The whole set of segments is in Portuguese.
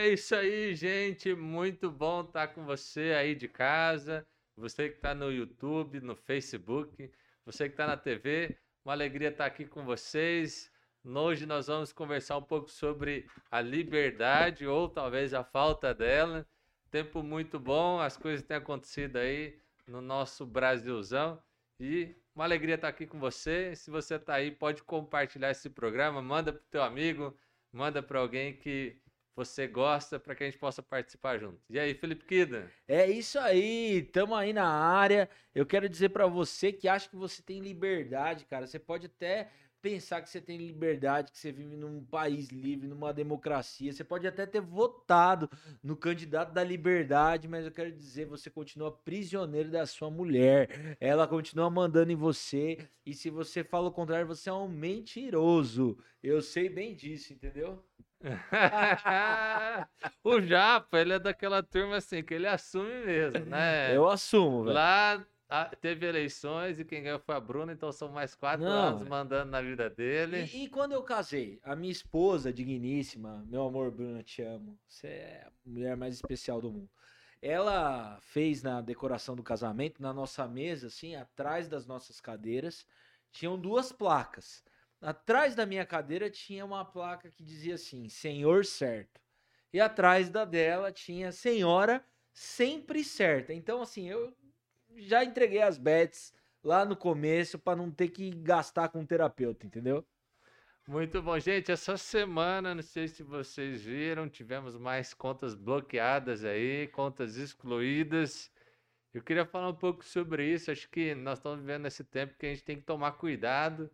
É isso aí, gente. Muito bom estar com você aí de casa. Você que está no YouTube, no Facebook, você que está na TV. Uma alegria estar aqui com vocês. Hoje nós vamos conversar um pouco sobre a liberdade ou talvez a falta dela. Tempo muito bom, as coisas têm acontecido aí no nosso Brasilzão. E uma alegria estar aqui com você. Se você está aí, pode compartilhar esse programa, manda para o teu amigo, manda para alguém que você gosta para que a gente possa participar junto. E aí, Felipe Kida? É isso aí, estamos aí na área. Eu quero dizer para você que acha que você tem liberdade, cara. Você pode até pensar que você tem liberdade, que você vive num país livre, numa democracia. Você pode até ter votado no candidato da liberdade, mas eu quero dizer, você continua prisioneiro da sua mulher. Ela continua mandando em você. E se você fala o contrário, você é um mentiroso. Eu sei bem disso, entendeu? o Japa, ele é daquela turma assim, que ele assume mesmo, né? Eu assumo, velho. Lá teve eleições e quem ganhou foi a Bruna, então são mais quatro Não, anos mandando na vida dele. E, e, quando eu casei, a minha esposa, digníssima, meu amor, Bruna, te amo. Você é a mulher mais especial do mundo. Ela fez na decoração do casamento, na nossa mesa, assim, atrás das nossas cadeiras, tinham duas placas. Atrás da minha cadeira tinha uma placa que dizia assim: Senhor certo. E atrás da dela tinha Senhora sempre certa. Então, assim, eu já entreguei as bets lá no começo para não ter que gastar com um terapeuta, entendeu? Muito bom, gente. Essa semana, não sei se vocês viram, tivemos mais contas bloqueadas aí, contas excluídas. Eu queria falar um pouco sobre isso. Acho que nós estamos vivendo esse tempo que a gente tem que tomar cuidado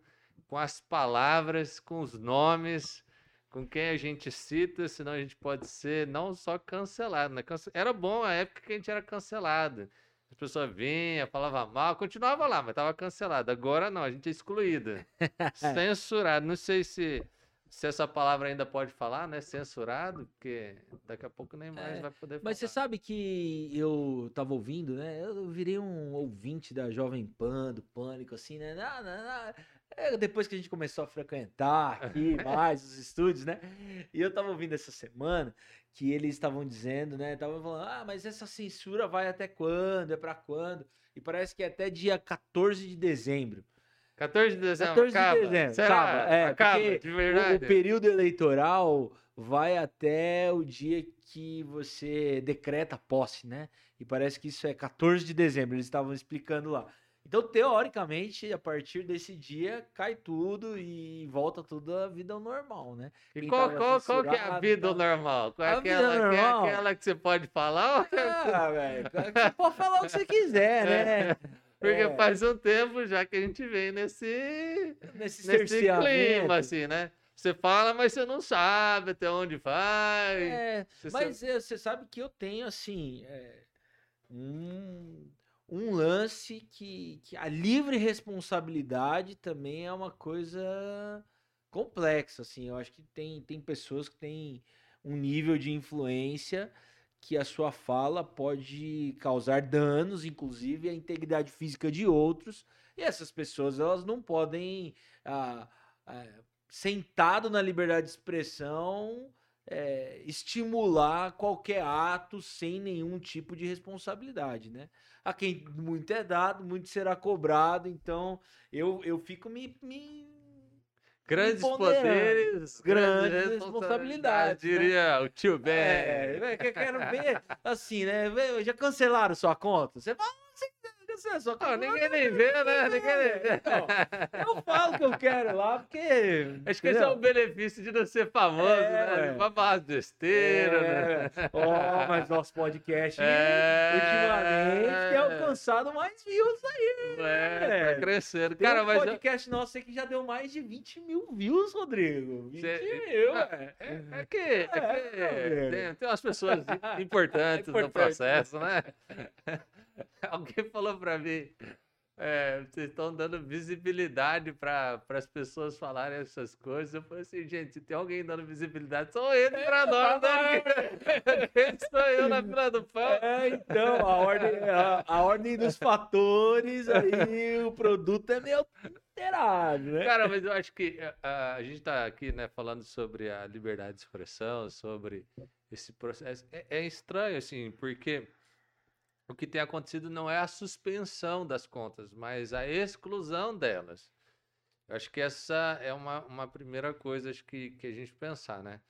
com as palavras, com os nomes, com quem a gente cita, senão a gente pode ser não só cancelado. Né? Era bom a época que a gente era cancelado. As pessoas vinham, falavam mal, continuava lá, mas estava cancelado. Agora não, a gente é excluída. Censurado. Não sei se, se essa palavra ainda pode falar, né? Censurado, porque daqui a pouco nem mais é, vai poder falar. Mas você sabe que eu estava ouvindo, né? Eu virei um ouvinte da Jovem Pan, do Pânico, assim, né? Não, não, não é, depois que a gente começou a frequentar aqui mais os estúdios, né? E eu tava ouvindo essa semana que eles estavam dizendo, né? Estavam falando, ah, mas essa censura vai até quando? É para quando? E parece que é até dia 14 de dezembro. 14 de dezembro 14 acaba. de dezembro. Será? Acaba, é, acaba, de verdade. O, o período eleitoral vai até o dia que você decreta a posse, né? E parece que isso é 14 de dezembro, eles estavam explicando lá. Então, teoricamente, a partir desse dia, cai tudo e volta tudo à vida normal, né? E qual, qual, qual que é a vida tá... normal? Qual é a aquela, vida normal? Que é aquela que você pode falar? Ah, velho, você pode falar o que você quiser, né? É. Porque é. faz um tempo já que a gente vem nesse, nesse, nesse clima, assim, né? Você fala, mas você não sabe até onde vai. É, você mas sabe... você sabe que eu tenho, assim, é, um um lance que, que a livre responsabilidade também é uma coisa complexa, assim. Eu acho que tem, tem pessoas que têm um nível de influência que a sua fala pode causar danos, inclusive à integridade física de outros. E essas pessoas elas não podem, ah, ah, sentado na liberdade de expressão, é, estimular qualquer ato sem nenhum tipo de responsabilidade, né? A quem muito é dado, muito será cobrado, então eu, eu fico me, me Grandes poderes, grandes, grandes responsabilidades. Né? Diria o tio Ben. É, é, quero ver assim, né? Já cancelaram sua conta? Você fala, você é só não, ninguém nem vê, né? Ninguém nem vê. eu falo que eu quero lá, porque. Acho que esse é o benefício de não ser famoso, é, né? Pra falar besteira, é. né? Oh, mas nosso podcast é. ultimamente tem alcançado mais views aí. É, tá crescendo. Tem Cara, um mas podcast eu... nosso aí que já deu mais de 20 mil views, Rodrigo. 20 Cê... mil, é. É, é que, é que é, tem, tem umas pessoas importantes no processo, né? Alguém falou para mim, é, vocês estão dando visibilidade para as pessoas falarem essas coisas. Eu falei assim, gente, se tem alguém dando visibilidade, só ele para nós. Né? Quem sou eu na fila do pão? É, então, a ordem, a, a ordem dos fatores aí, o produto é meio literário, né? Cara, mas eu acho que a, a gente tá aqui, né, falando sobre a liberdade de expressão, sobre esse processo. É, é estranho, assim, porque o que tem acontecido não é a suspensão das contas, mas a exclusão delas. Eu acho que essa é uma, uma primeira coisa acho que, que a gente pensar, né?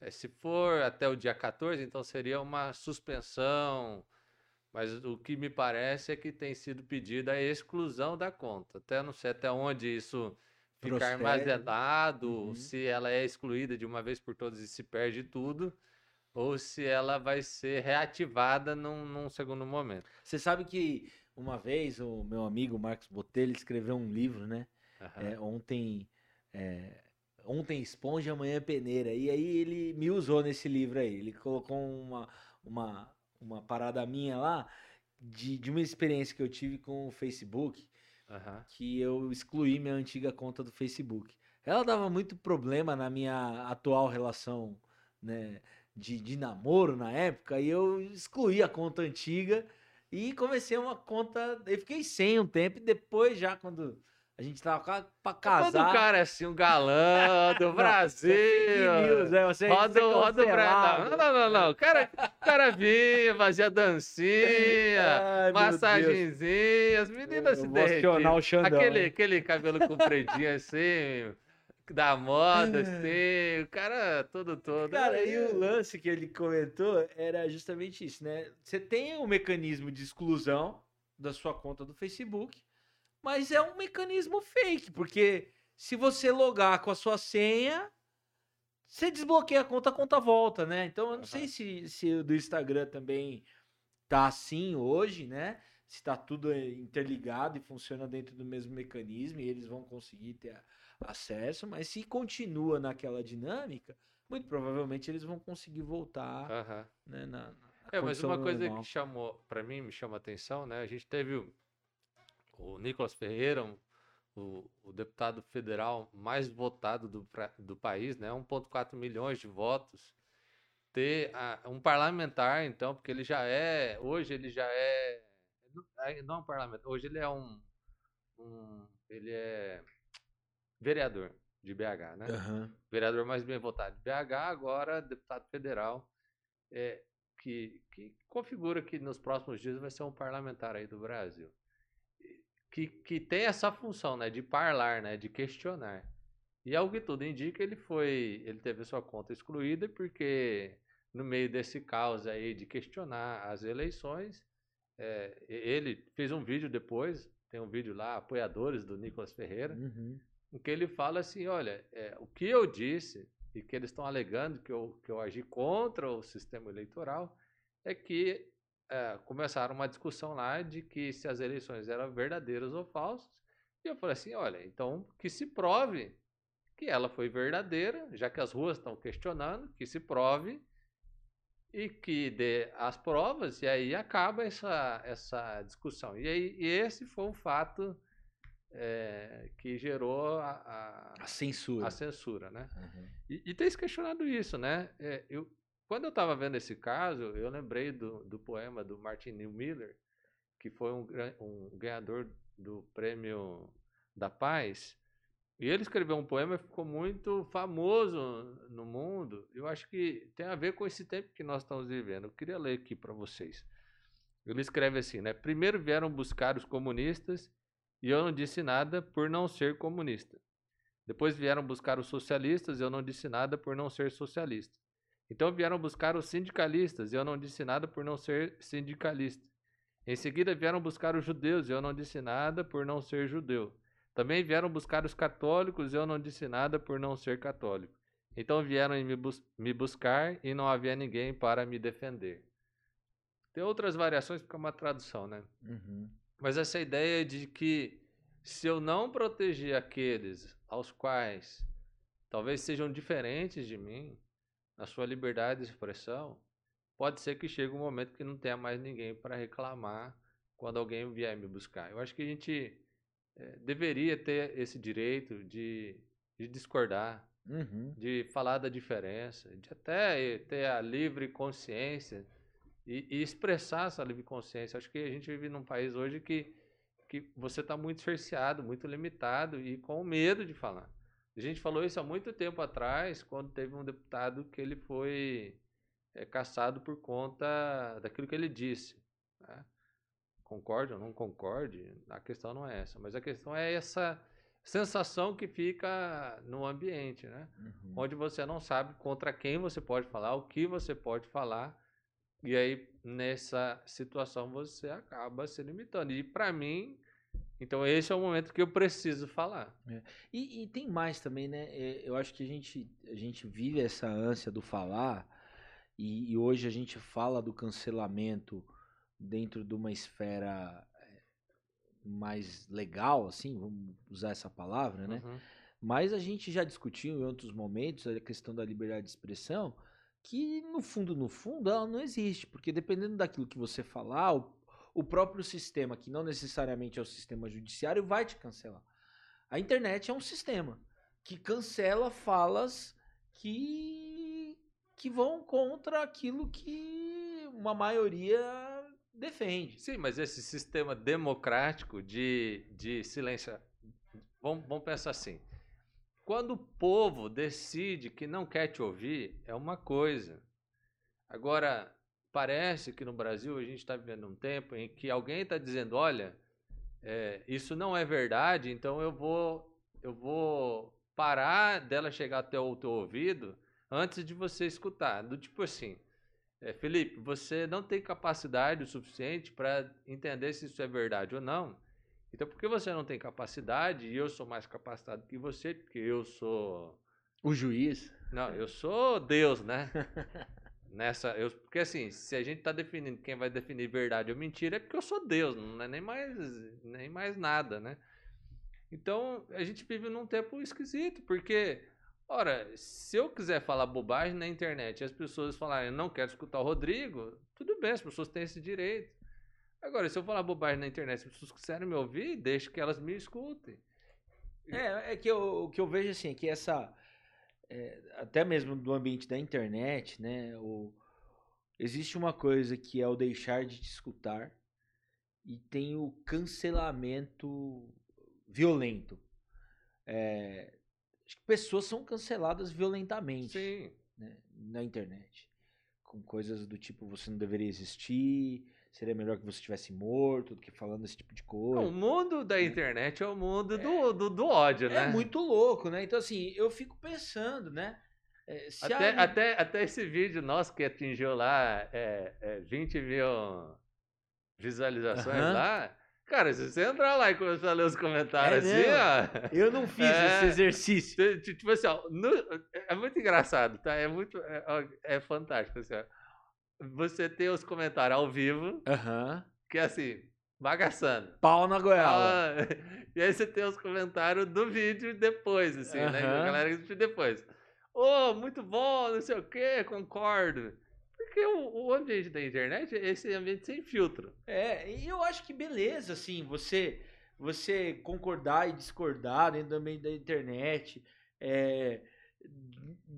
É, se for até o dia 14, então seria uma suspensão, mas o que me parece é que tem sido pedida a exclusão da conta. Até não sei até onde isso ficar armazenado, Uhum. se ela é excluída de uma vez por todas e se perde tudo, ou se ela vai ser reativada num, num segundo momento. Você sabe que uma vez o meu amigo Marcos Botelho escreveu um livro, né? Aham. É, ontem, é, ontem esponja, amanhã peneira. E aí ele me usou nesse livro aí. Ele colocou uma, uma, uma parada minha lá de, de uma experiência que eu tive com o Facebook, Aham. que eu excluí minha antiga conta do Facebook. Ela dava muito problema na minha atual relação, né, de, de namoro na época, e eu excluí a conta antiga e comecei uma conta. Eu fiquei sem um tempo, e depois, já quando a gente tava pra Quando casar. o cara é assim, um galã do Brasil. news, é, você- Roda, o- roda o Brasil. Não, não, não, não. O cara, o cara vinha, fazia dancinha, Ai, massagenzinha, as meninas se derretiam. Aquele, aquele cabelo compridinho assim, da moda, assim, o cara todo todo. Cara, e o lance que ele comentou era justamente isso, né? Você tem um mecanismo de exclusão da sua conta do Facebook, mas é um mecanismo fake, porque se você logar com a sua senha, você desbloqueia a conta, a conta volta, né? Então eu não sei se, se o do Instagram também tá assim hoje, né? Se tá tudo eh, interligado e funciona dentro do mesmo mecanismo e eles vão conseguir ter a- acesso, mas se continua naquela dinâmica, muito provavelmente eles vão conseguir voltar Aham. né, na, na É, mas uma coisa normal. que chamou, pra mim, me chama a atenção, né? A gente teve o, o Nicolas Ferreira, o, o deputado federal mais votado do, do país, né? 1,4 milhões de votos. Ter a- um parlamentar, então, porque ele já é, hoje ele já é, não é- não é um parlamentar, hoje ele é um, um- ele é vereador de BH, né? Aham. vereador mais bem votado de BH, agora deputado federal, é, que, que configura que nos próximos dias vai ser um parlamentar aí do Brasil. Que, que tem essa função, né, de parlar, né, de questionar. E ao que tudo indica, ele foi, ele teve sua conta excluída porque no meio desse caos aí de questionar as eleições, é, ele fez um vídeo depois, tem um vídeo lá, apoiadores do Nicolas Ferreira, Uhum. Em que ele fala assim, olha, é, o que eu disse e que eles estão alegando que eu, que eu agi contra o sistema eleitoral é que é, começaram uma discussão lá de que se as eleições eram verdadeiras ou falsas. E eu falei assim, olha, então que se prove que ela foi verdadeira, já que as ruas estão questionando, que se prove e que dê as provas, e aí acaba essa, essa discussão. E, aí, e esse foi um fato é, que gerou a, a- A censura. a censura, né? Uhum. E, e tem se questionado isso, né? É, eu, quando eu estava vendo esse caso, eu lembrei do, do poema do Martin Miller, que foi um, um ganhador do Prêmio da Paz. E ele escreveu um poema que ficou muito famoso no mundo. Eu acho que tem a ver com esse tempo que nós estamos vivendo. Eu queria ler aqui para vocês. Ele escreve assim, né? Primeiro vieram buscar os comunistas e eu não disse nada por não ser comunista. Depois vieram buscar os socialistas eu não disse nada por não ser socialista. Então vieram buscar os sindicalistas eu não disse nada por não ser sindicalista. Em seguida vieram buscar os judeus eu não disse nada por não ser judeu. Também vieram buscar os católicos eu não disse nada por não ser católico. Então vieram me, bus me buscar e não havia ninguém para me defender. Tem outras variações porque é uma tradução, né? Uhum. Mas essa ideia de que se eu não proteger aqueles aos quais talvez sejam diferentes de mim, na sua liberdade de expressão, pode ser que chegue um momento que não tenha mais ninguém para reclamar quando alguém vier me buscar. Eu acho que a gente eh, deveria ter esse direito de, de discordar, Uhum. de falar da diferença, de até ter a livre consciência e, e expressar essa livre consciência. Acho que a gente vive num país hoje que, que você está muito cerceado, muito limitado e com medo de falar. A gente falou isso há muito tempo atrás, quando teve um deputado que ele foi é, caçado por conta daquilo que ele disse. Né? Concorde ou não concorde, a questão não é essa, mas a questão é essa sensação que fica no ambiente, né? Uhum. Onde você não sabe contra quem você pode falar, o que você pode falar, e aí nessa situação você acaba se limitando. E para mim, então esse é o momento que eu preciso falar. É. E, e, tem mais também, né? É, eu acho que a gente, a gente vive essa ânsia do falar, e, e hoje a gente fala do cancelamento dentro de uma esfera mais legal, assim, vamos usar essa palavra, né? Uhum. Mas a gente já discutiu em outros momentos a questão da liberdade de expressão, que no fundo, no fundo, ela não existe, porque dependendo daquilo que você falar, o, o próprio sistema, que não necessariamente é o sistema judiciário, vai te cancelar. A internet é um sistema que cancela falas que, que vão contra aquilo que uma maioria defende. Sim, mas esse sistema democrático de, de silêncio. Vamos, vamos pensar assim. Quando o povo decide que não quer te ouvir, é uma coisa. Agora, parece que no Brasil a gente está vivendo um tempo em que alguém está dizendo: olha, é, isso não é verdade, então eu vou, eu vou parar dela chegar até o teu ouvido antes de você escutar. Do tipo assim, é, Felipe, você não tem capacidade o suficiente para entender se isso é verdade ou não. Então, por que você não tem capacidade e eu sou mais capacitado que você, porque eu sou. O juiz? Não, eu sou Deus, né? Nessa, eu, porque assim, se a gente está definindo quem vai definir verdade ou mentira, é porque eu sou Deus, não é nem mais, nem mais nada, né? Então, a gente vive num tempo esquisito, porque Ora, se eu quiser falar bobagem na internet e as pessoas falarem, eu não quero escutar o Rodrigo, tudo bem, as pessoas têm esse direito. Agora, se eu falar bobagem na internet, se as pessoas quiserem me ouvir, deixe que elas me escutem. É, é que eu, o que eu vejo assim, é que essa. É, até mesmo do ambiente da internet, né? O, existe uma coisa que é o deixar de te escutar e tem o cancelamento violento. É, acho que pessoas são canceladas violentamente né, na internet. Com coisas do tipo, você não deveria existir, seria melhor que você estivesse morto do que falando esse tipo de coisa. Não, o mundo da né? internet é o mundo é, do, do, do, ódio, né? É muito louco, né? Então, assim, eu fico pensando, né? É, até, a... até, até esse vídeo nosso que atingiu lá é, é 20 mil visualizações lá, Cara, se você entrar lá e começar a ler os comentários é assim, ó. Eu não fiz é, esse exercício. Tipo assim, ó, no, é muito engraçado, tá? É muito. É, é fantástico, assim, ó. Você tem os comentários ao vivo, que é assim, bagaçando. Pau na goiaba. Ah, e aí você tem os comentários do vídeo depois, assim, né? A galera que depois. Ô, oh, muito bom, não sei o quê, concordo. Porque o, o, ambiente da internet é esse ambiente sem filtro. É, e eu acho que beleza, assim, você você concordar e discordar dentro do ambiente da internet. É,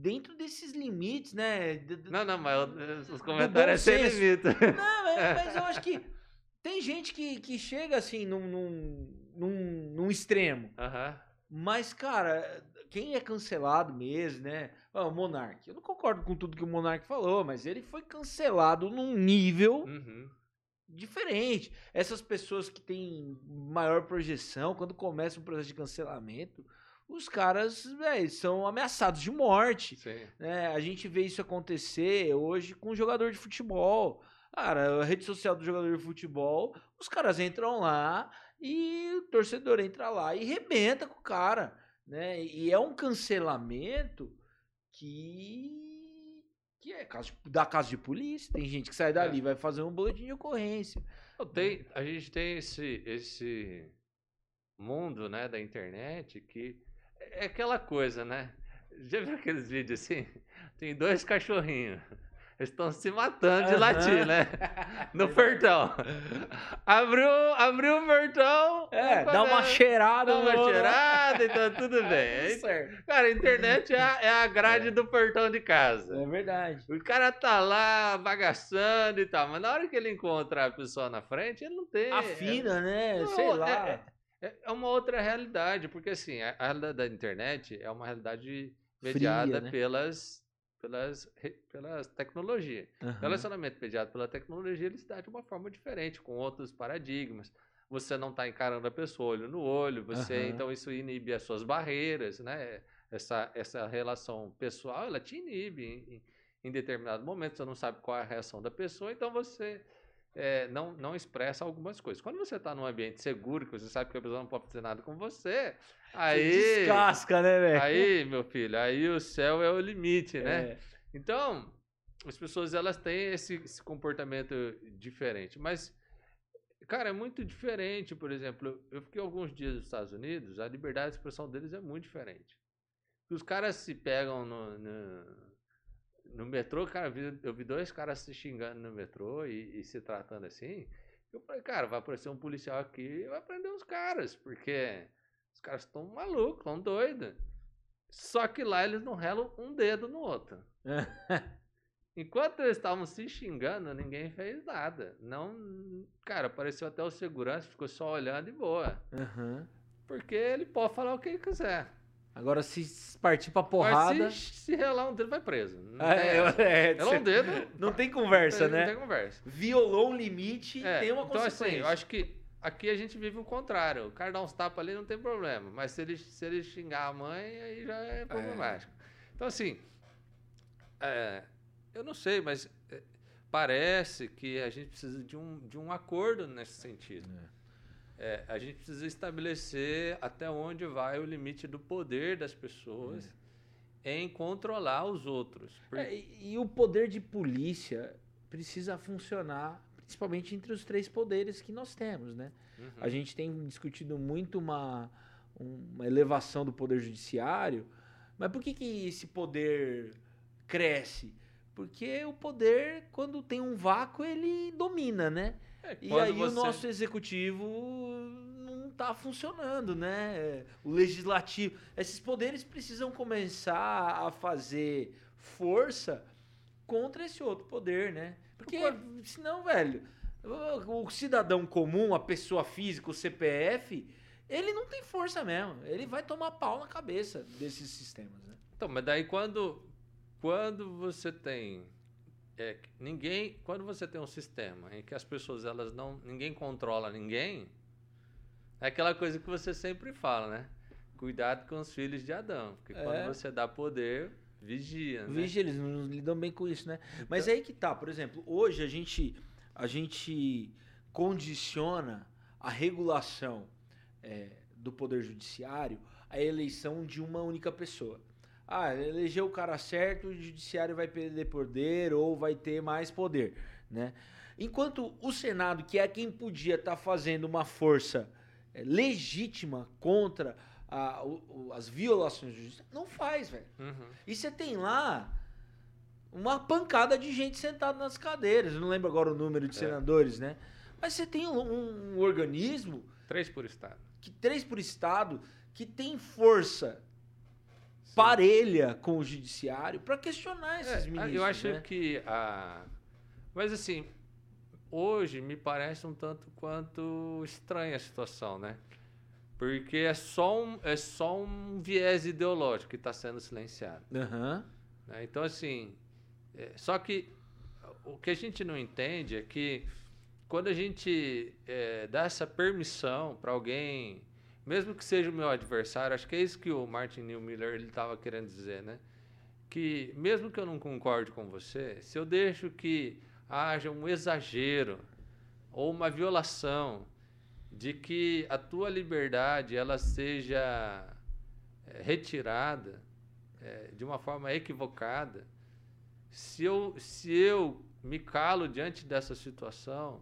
dentro desses limites, né? Não, não, mas os comentários é sem limite. Não, é, mas eu acho que tem gente que, que chega assim num, num, num, num extremo. Uhum. Mas, cara, quem é cancelado mesmo, né? o Monark. Eu não concordo com tudo que o Monark falou, mas ele foi cancelado num nível uhum. diferente. Essas pessoas que têm maior projeção, quando começa um processo de cancelamento, os caras véio, são ameaçados de morte. Né? A gente vê isso acontecer hoje com um jogador de futebol. Cara, a rede social do jogador de futebol, os caras entram lá e o torcedor entra lá e rebenta com o cara. Né? E é um cancelamento que que é caso da casa de polícia. Tem gente que sai dali é. vai fazer um boletim de ocorrência. Tem, a gente tem esse esse mundo, né, da internet que é aquela coisa, né? Já viu aqueles vídeos assim? Tem dois cachorrinhos. Eles estão se matando de uhum. latir, né? No portão. Abriu, abriu o portão. É, dá uma cheirada. Dá uma cheirada, então tudo bem. É, certo. Cara, a internet é a, é a grade é. do portão de casa. É verdade. O cara tá lá bagaçando e tal, mas na hora que ele encontra a pessoa na frente, ele não tem. Afina, é, né? Não, Sei lá. É, é, uma outra realidade, porque assim, a, a realidade da internet é uma realidade mediada Fria, né? pelas pelas, pelas tecnologias. Uhum. O relacionamento mediado pela tecnologia ele se dá de uma forma diferente, com outros paradigmas. Você não está encarando a pessoa olho no olho, você uhum. então isso inibe as suas barreiras, né? Essa, essa relação pessoal, ela te inibe em, em determinado momento, você não sabe qual é a reação da pessoa, então você é, não, não expressa algumas coisas. Quando você está num ambiente seguro, que você sabe que a pessoa não pode fazer nada com você, aí. Você descasca, né, velho? Aí, meu filho, aí o céu é o limite, né? É. Então, as pessoas elas têm esse, esse comportamento diferente. Mas, cara, é muito diferente. Por exemplo, eu fiquei alguns dias nos Estados Unidos, a liberdade de expressão deles é muito diferente. Os caras se pegam no, no no metrô, cara, eu vi, dois caras se xingando no metrô e, e, se tratando assim. Eu falei, cara, vai aparecer um policial aqui e vai prender os caras, porque os caras estão malucos, estão doidos. Só que lá eles não relam um dedo no outro. Enquanto eles estavam se xingando, ninguém fez nada. Não, cara, apareceu até o segurança, ficou só olhando e boa. Uhum. Porque ele pode falar o que ele quiser. Agora, se partir pra porrada. Mas se, se relar um dedo, vai preso. Não é, é, relar um dedo. Não tem conversa, não tem, né? Não tem conversa. Violou um limite, é, tem uma então, consequência. Então, assim, eu acho que aqui a gente vive o contrário. O cara dá uns tapas ali, não tem problema. Mas se ele, se ele xingar a mãe, aí já é problemático. É. Então, assim, é, eu não sei, mas é, parece que a gente precisa de um, de um acordo nesse sentido. É. É, a gente precisa estabelecer até onde vai o limite do poder das pessoas é. em controlar os outros. Porque... É, e, e, o poder de polícia precisa funcionar, principalmente entre os três poderes que nós temos, né? Uhum. A gente tem discutido muito uma, uma elevação do poder judiciário, mas por que, que esse poder cresce? Porque o poder, quando tem um vácuo, ele domina, né? É, e aí você... o nosso executivo não está funcionando, né? O legislativo. Esses poderes precisam começar a fazer força contra esse outro poder, né? Porque senão, velho, o cidadão comum, a pessoa física, o CPF, ele não tem força mesmo. Ele vai tomar pau na cabeça desses sistemas, né? Então, mas daí quando, quando você tem é, ninguém, quando você tem um sistema em que as pessoas elas não, ninguém controla ninguém, é aquela coisa que você sempre fala, né? Cuidado com os filhos de Adão, porque é. quando você dá poder, vigia, né? Vigia, eles não lidam bem com isso, né? Então... Mas é aí que tá, por exemplo, hoje a gente a gente condiciona a regulação é, do poder judiciário à eleição de uma única pessoa ah, elegeu o cara certo, o judiciário vai perder poder ou vai ter mais poder, né? Enquanto o Senado, que é quem podia estar tá fazendo uma força é, legítima contra a, o, as violações de justiça, não faz, velho. Uhum. E você tem lá uma pancada de gente sentada nas cadeiras. Eu não lembro agora o número de é. senadores, né? Mas você tem um, um organismo. Três por estado. Que, três por estado, que tem força parelha com o judiciário para questionar esses é, ministros. Eu acho né? que a. Mas assim, hoje me parece um tanto quanto estranha a situação, né? Porque é só um, é só um viés ideológico que está sendo silenciado. Uhum. Né? Então, assim, é, só que o que a gente não entende é que quando a gente é, dá essa permissão para alguém mesmo que seja o meu adversário, acho que é isso que o Martin Miller ele estava querendo dizer, né? Que mesmo que eu não concorde com você, se eu deixo que haja um exagero ou uma violação de que a tua liberdade ela seja é, retirada é, de uma forma equivocada, se eu, se eu me calo diante dessa situação,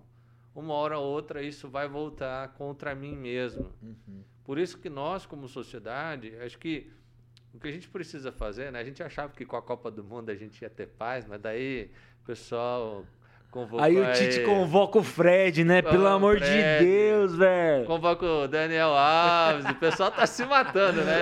uma hora ou outra isso vai voltar contra mim mesmo. Uhum. Por isso que nós, como sociedade, acho que o que a gente precisa fazer, né? A gente achava que com a Copa do Mundo a gente ia ter paz, mas daí o pessoal Aí o Tite aí. convoca o Fred, né? Pelo amor Fred, de Deus, velho. Convoca o Daniel Alves. o pessoal tá se matando, né?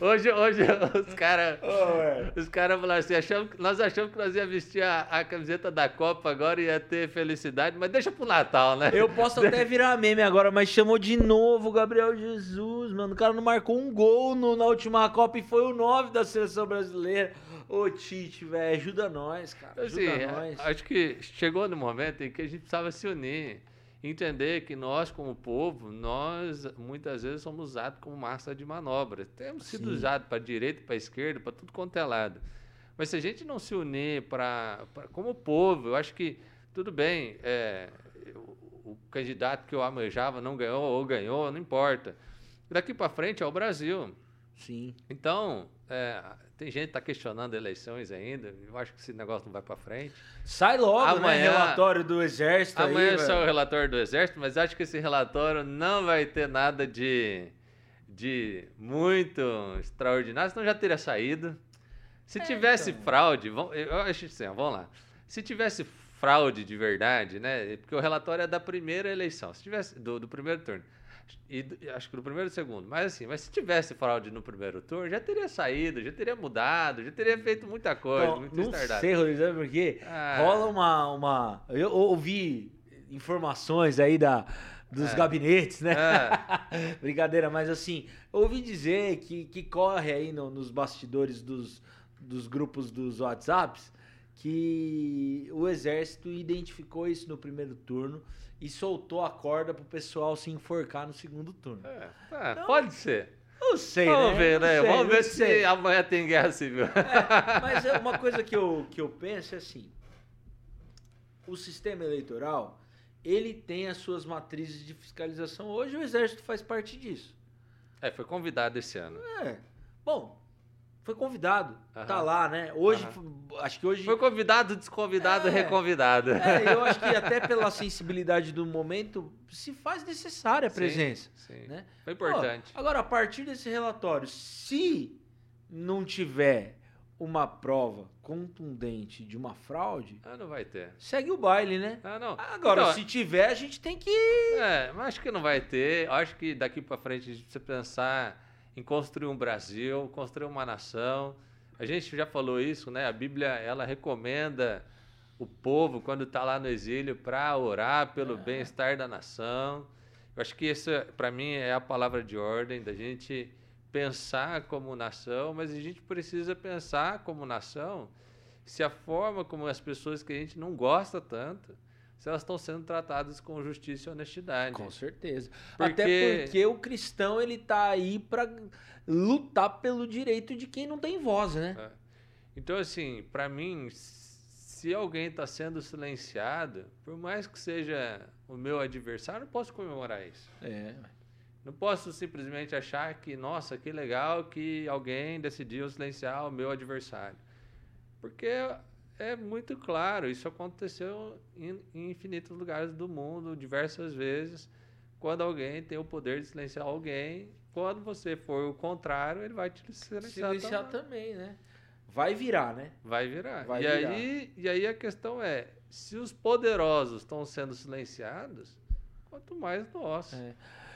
Hoje, hoje, os caras. Oh, os caras falaram assim: achamos, nós achamos que nós ia vestir a, a, camiseta da Copa agora e ia ter felicidade, mas deixa pro Natal, né? Eu posso até virar meme agora, mas chamou de novo o Gabriel Jesus, mano. O cara não marcou um gol no, na última Copa e foi o 9 da seleção brasileira. Ô, Tite, velho, ajuda nós, cara. Ajuda assim, nós. Acho que chegou no momento em que a gente precisava se unir. Entender que nós, como povo, nós muitas vezes somos usados como massa de manobra. Temos sido Sim. usados para direita, para esquerda, para tudo quanto é lado. Mas se a gente não se unir para, como povo, eu acho que tudo bem, é, o, o candidato que eu almejava não ganhou ou ganhou, não importa. Daqui para frente é o Brasil. Sim. Então, é, tem gente que está questionando eleições ainda. Eu acho que esse negócio não vai para frente. Sai logo, né, amanhã, né? Relatório do Exército. Amanhã aí, só o relatório do Exército, mas acho que esse relatório não vai ter nada de, de muito extraordinário, senão já teria saído. Se é, tivesse então. fraude, vamos, eu acho assim, vamos lá. Se tivesse fraude de verdade, né? Porque o relatório é da primeira eleição, se tivesse do, do primeiro turno. E, acho que no primeiro e segundo. Mas assim, mas se tivesse fraude no primeiro turno, já teria saído, já teria mudado, já teria feito muita coisa, então, muito não sei, Rodrigo, porque ah. rola uma, uma. Eu ouvi informações aí da, dos é. gabinetes, né? É. Brincadeira, mas assim, ouvi dizer que, que corre aí no, nos bastidores dos, dos grupos dos WhatsApps que o exército identificou isso no primeiro turno e soltou a corda pro pessoal se enforcar no segundo turno. É, é então, pode ser. Não sei, Vamos né? ver, né? Sei, Vamos ver se sei. amanhã tem guerra civil. É, mas é uma coisa que eu, que eu penso é assim: o sistema eleitoral ele tem as suas matrizes de fiscalização. Hoje o Exército faz parte disso. É, foi convidado esse ano. É. Bom, foi convidado. Uhum. Tá lá, né? Hoje, uhum. acho que hoje. Foi convidado, desconvidado, é, reconvidado. É, eu acho que até pela sensibilidade do momento, se faz necessária a presença. Sim, sim. Né? Foi importante. agora, a partir desse relatório, se não tiver uma prova contundente de uma fraude. Ah, não vai ter. Segue o baile, né? Ah, não. Agora, então, se tiver, a gente tem que. É, mas acho que não vai ter. Acho que daqui para frente a gente precisa pensar em construir um Brasil, construir uma nação. A gente já falou isso, né? A Bíblia ela recomenda o povo quando está lá no exílio para orar pelo é. bem-estar da nação. Eu acho que isso, para mim, é a palavra de ordem da gente pensar como nação, mas a gente precisa pensar como nação se a forma como as pessoas que a gente não gosta tanto se elas estão sendo tratadas com justiça e honestidade. Com certeza. Porque... Até porque o cristão ele tá aí para lutar pelo direito de quem não tem voz, né? É. Então assim, para mim, se alguém está sendo silenciado, por mais que seja o meu adversário, não posso comemorar isso. É. Não posso simplesmente achar que, nossa, que legal que alguém decidiu silenciar o meu adversário. Porque é muito claro, isso aconteceu em, em, infinitos lugares do mundo, diversas vezes. Quando alguém tem o poder de silenciar alguém, quando você for o contrário, ele vai te silenciar, silenciar também. também, né? Vai virar, né? Vai virar. Vai e, virar. Aí, e aí a questão é, se os poderosos estão sendo silenciados, quanto mais nós. É.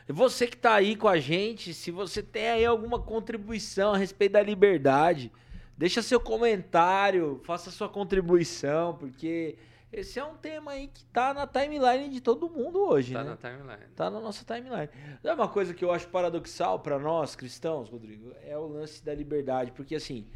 Você que está aí com a gente, se você tem aí alguma contribuição a respeito da liberdade, Deixa seu comentário, faça sua contribuição, porque esse é um tema aí que tá na timeline de todo mundo hoje, tá né? na timeline. Tá na nossa timeline. É uma coisa que eu acho paradoxal para nós cristãos, Rodrigo, é o lance da liberdade, porque assim,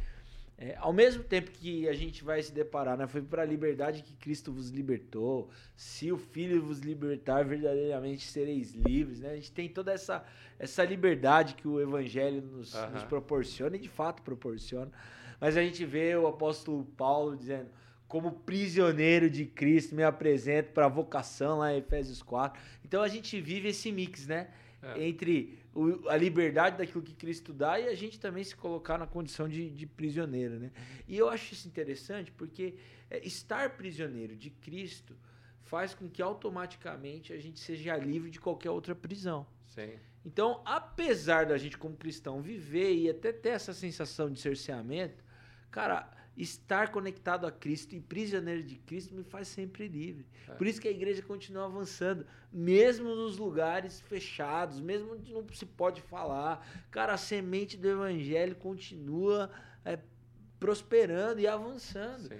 é, ao mesmo tempo que a gente vai se deparar, né? Foi para a liberdade que Cristo vos libertou. Se o Filho vos libertar, verdadeiramente sereis livres, né? A gente tem toda essa, essa liberdade que o Evangelho nos, uhum. nos proporciona e de fato proporciona. Mas a gente vê o apóstolo Paulo dizendo: como prisioneiro de Cristo, me apresento para a vocação lá em Efésios 4. Então a gente vive esse mix, né? É. Entre o, a liberdade daquilo que Cristo dá e a gente também se colocar na condição de, de prisioneiro, né? E eu acho isso interessante porque é, estar prisioneiro de Cristo faz com que automaticamente a gente seja livre de qualquer outra prisão. Sim. Então, apesar da gente como cristão viver e até ter essa sensação de cerceamento, cara, estar conectado a Cristo e prisioneiro de Cristo me faz sempre livre. É. Por isso que a igreja continua avançando, mesmo nos lugares fechados, mesmo onde não se pode falar. Cara, a semente do evangelho continua é, prosperando e avançando. Sim.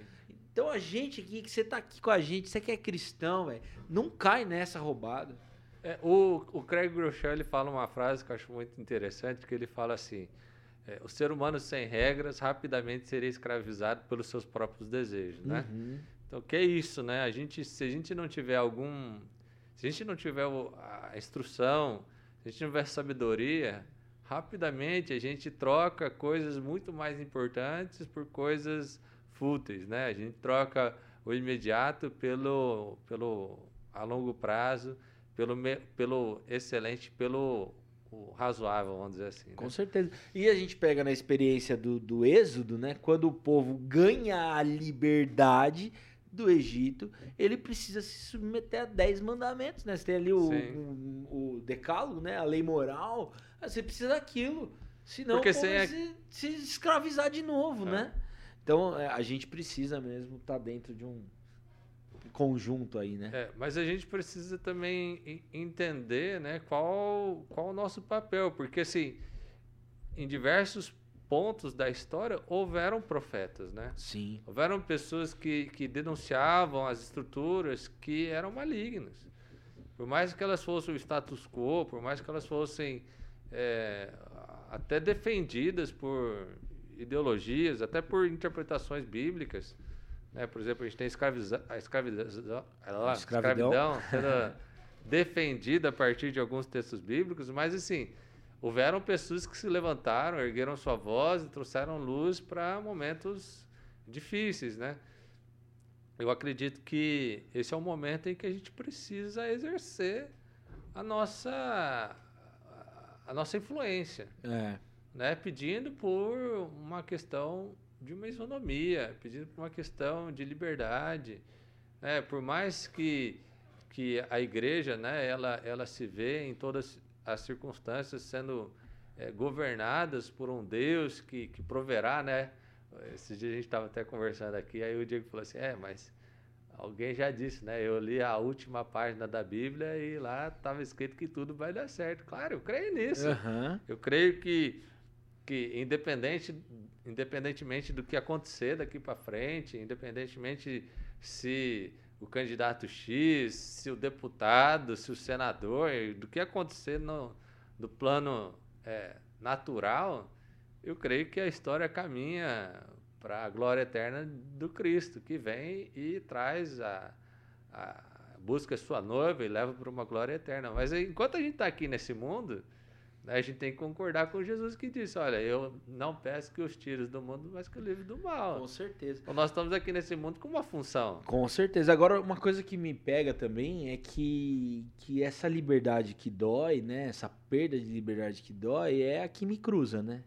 Então a gente aqui, que você está aqui com a gente, você que é cristão, velho, não cai nessa roubada. É, o, o Craig Groeschel, ele fala uma frase que eu acho muito interessante, que ele fala assim, o ser humano sem regras rapidamente seria escravizado pelos seus próprios desejos, né? Uhum. Então, que é isso, né? A gente, se a gente não tiver algum... Se a gente não tiver a instrução, se a gente não tiver sabedoria, rapidamente a gente troca coisas muito mais importantes por coisas fúteis, né? A gente troca o imediato pelo, pelo a longo prazo, pelo, pelo excelente, pelo razoável, vamos dizer assim. Né? Com certeza. E a gente pega na experiência do, do Êxodo, né? Quando o povo ganha a liberdade do Egito, ele precisa se submeter a 10 mandamentos, né? Você tem ali o, o, o, decálogo, né? A lei moral. Você precisa daquilo. Senão Porque você é... se, se escravizar de novo, é. né? Então é, a gente precisa mesmo estar tá dentro de um conjunto aí, né? É, mas a gente precisa também entender, né, qual, qual o nosso papel, porque assim, em diversos pontos da história houveram profetas, né? Sim. Houveram pessoas que, que denunciavam as estruturas que eram malignas. Por mais que elas fossem o status quo, por mais que elas fossem é, até defendidas por ideologias, até por interpretações bíblicas, né? Por exemplo, a gente tem escraviza a escravidão, a escravidão sendo defendida a partir de alguns textos bíblicos, mas assim, houveram pessoas que se levantaram, ergueram sua voz e trouxeram luz para momentos difíceis, né? Eu acredito que esse é o momento em que a gente precisa exercer a nossa a nossa influência, é. né? Pedindo por uma questão de uma isonomia, pedindo por uma questão de liberdade. Né? Por mais que, que a igreja né, ela, ela se vê em todas as circunstâncias sendo é, governadas por um Deus que, que proverá, né? Esse dia a gente estava até conversando aqui, aí o Diego falou assim, é, mas alguém já disse, né? Eu li a última página da Bíblia e lá estava escrito que tudo vai dar certo. Claro, eu creio nisso. Uhum. Eu creio que, que independente independentemente do que acontecer daqui para frente, independentemente se o candidato X, se o deputado, se o senador, do que acontecer no, no plano é, natural, eu creio que a história caminha para a glória eterna do Cristo, que vem e traz a, a busca sua noiva e leva para uma glória eterna. Mas enquanto a gente está aqui nesse mundo, a gente tem que concordar com Jesus que disse: Olha, eu não peço que os tiros do mundo, mas que o livre do mal. Com certeza. Então nós estamos aqui nesse mundo com uma função. Com certeza. Agora, uma coisa que me pega também é que, que essa liberdade que dói, né? Essa perda de liberdade que dói é a que me cruza, né?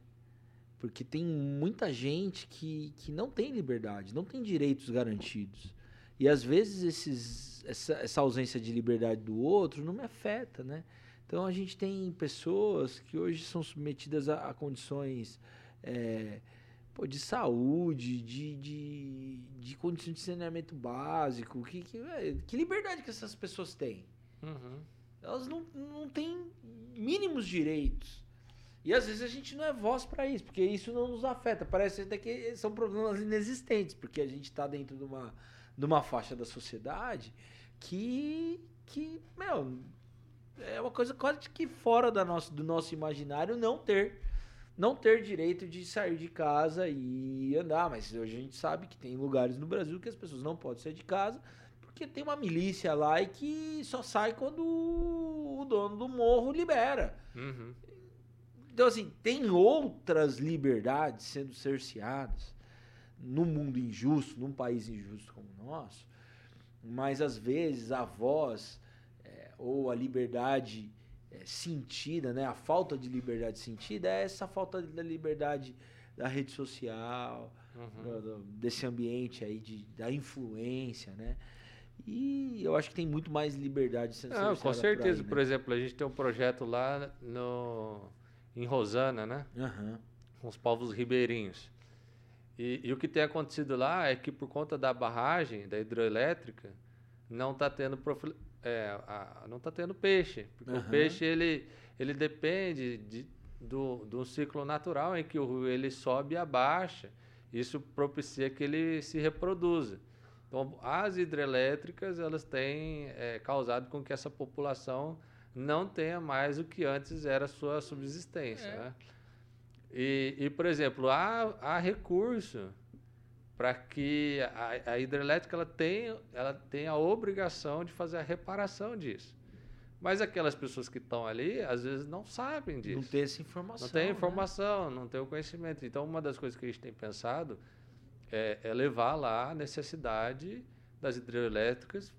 Porque tem muita gente que, que não tem liberdade, não tem direitos garantidos. E às vezes esses, essa, essa ausência de liberdade do outro não me afeta, né? Então a gente tem pessoas que hoje são submetidas a, a condições é, pô, de saúde, de, de, de condições de saneamento básico. Que, que, é, que liberdade que essas pessoas têm? Uhum. Elas não, não têm mínimos direitos. E às vezes a gente não é voz para isso, porque isso não nos afeta. Parece até que são problemas inexistentes, porque a gente está dentro de uma, de uma faixa da sociedade que, que meu, é uma coisa quase que fora da nosso, do nosso imaginário não ter não ter direito de sair de casa e andar, mas hoje a gente sabe que tem lugares no Brasil que as pessoas não podem sair de casa porque tem uma milícia lá e que só sai quando o dono do morro libera. Uhum. Então, assim, tem outras liberdades sendo cerceadas num mundo injusto, num país injusto como o nosso, mas às vezes a voz ou a liberdade é, sentida, né? A falta de liberdade sentida é essa falta da liberdade da rede social, uhum. do, do, desse ambiente aí de, da influência, né? E eu acho que tem muito mais liberdade sendo Não, com cerceada por certeza. aí, Por, né? exemplo, a gente tem um projeto lá no, em Rosana, né? Aham. Com os povos ribeirinhos. E, e o que tem acontecido lá é que por conta da barragem, da hidroelétrica, não está tendo, é, a- não tá tendo peixe. Porque o Aham. peixe ele, ele depende de, do, do ciclo natural em que o rio ele sobe e abaixa. Isso propicia que ele se reproduza. Então, as hidrelétricas elas têm é, causado com que essa população não tenha mais o que antes era sua subsistência. É. Né? E, e, por exemplo, há, há recurso para que a, a hidrelétrica ela tenha, ela tenha a obrigação de fazer a reparação disso. Mas aquelas pessoas que estão ali, às vezes, não sabem disso. Não tem essa informação. Não tem né? informação, não tem o conhecimento. Então, uma das coisas que a gente tem pensado é, é levar lá a necessidade das hidrelétricas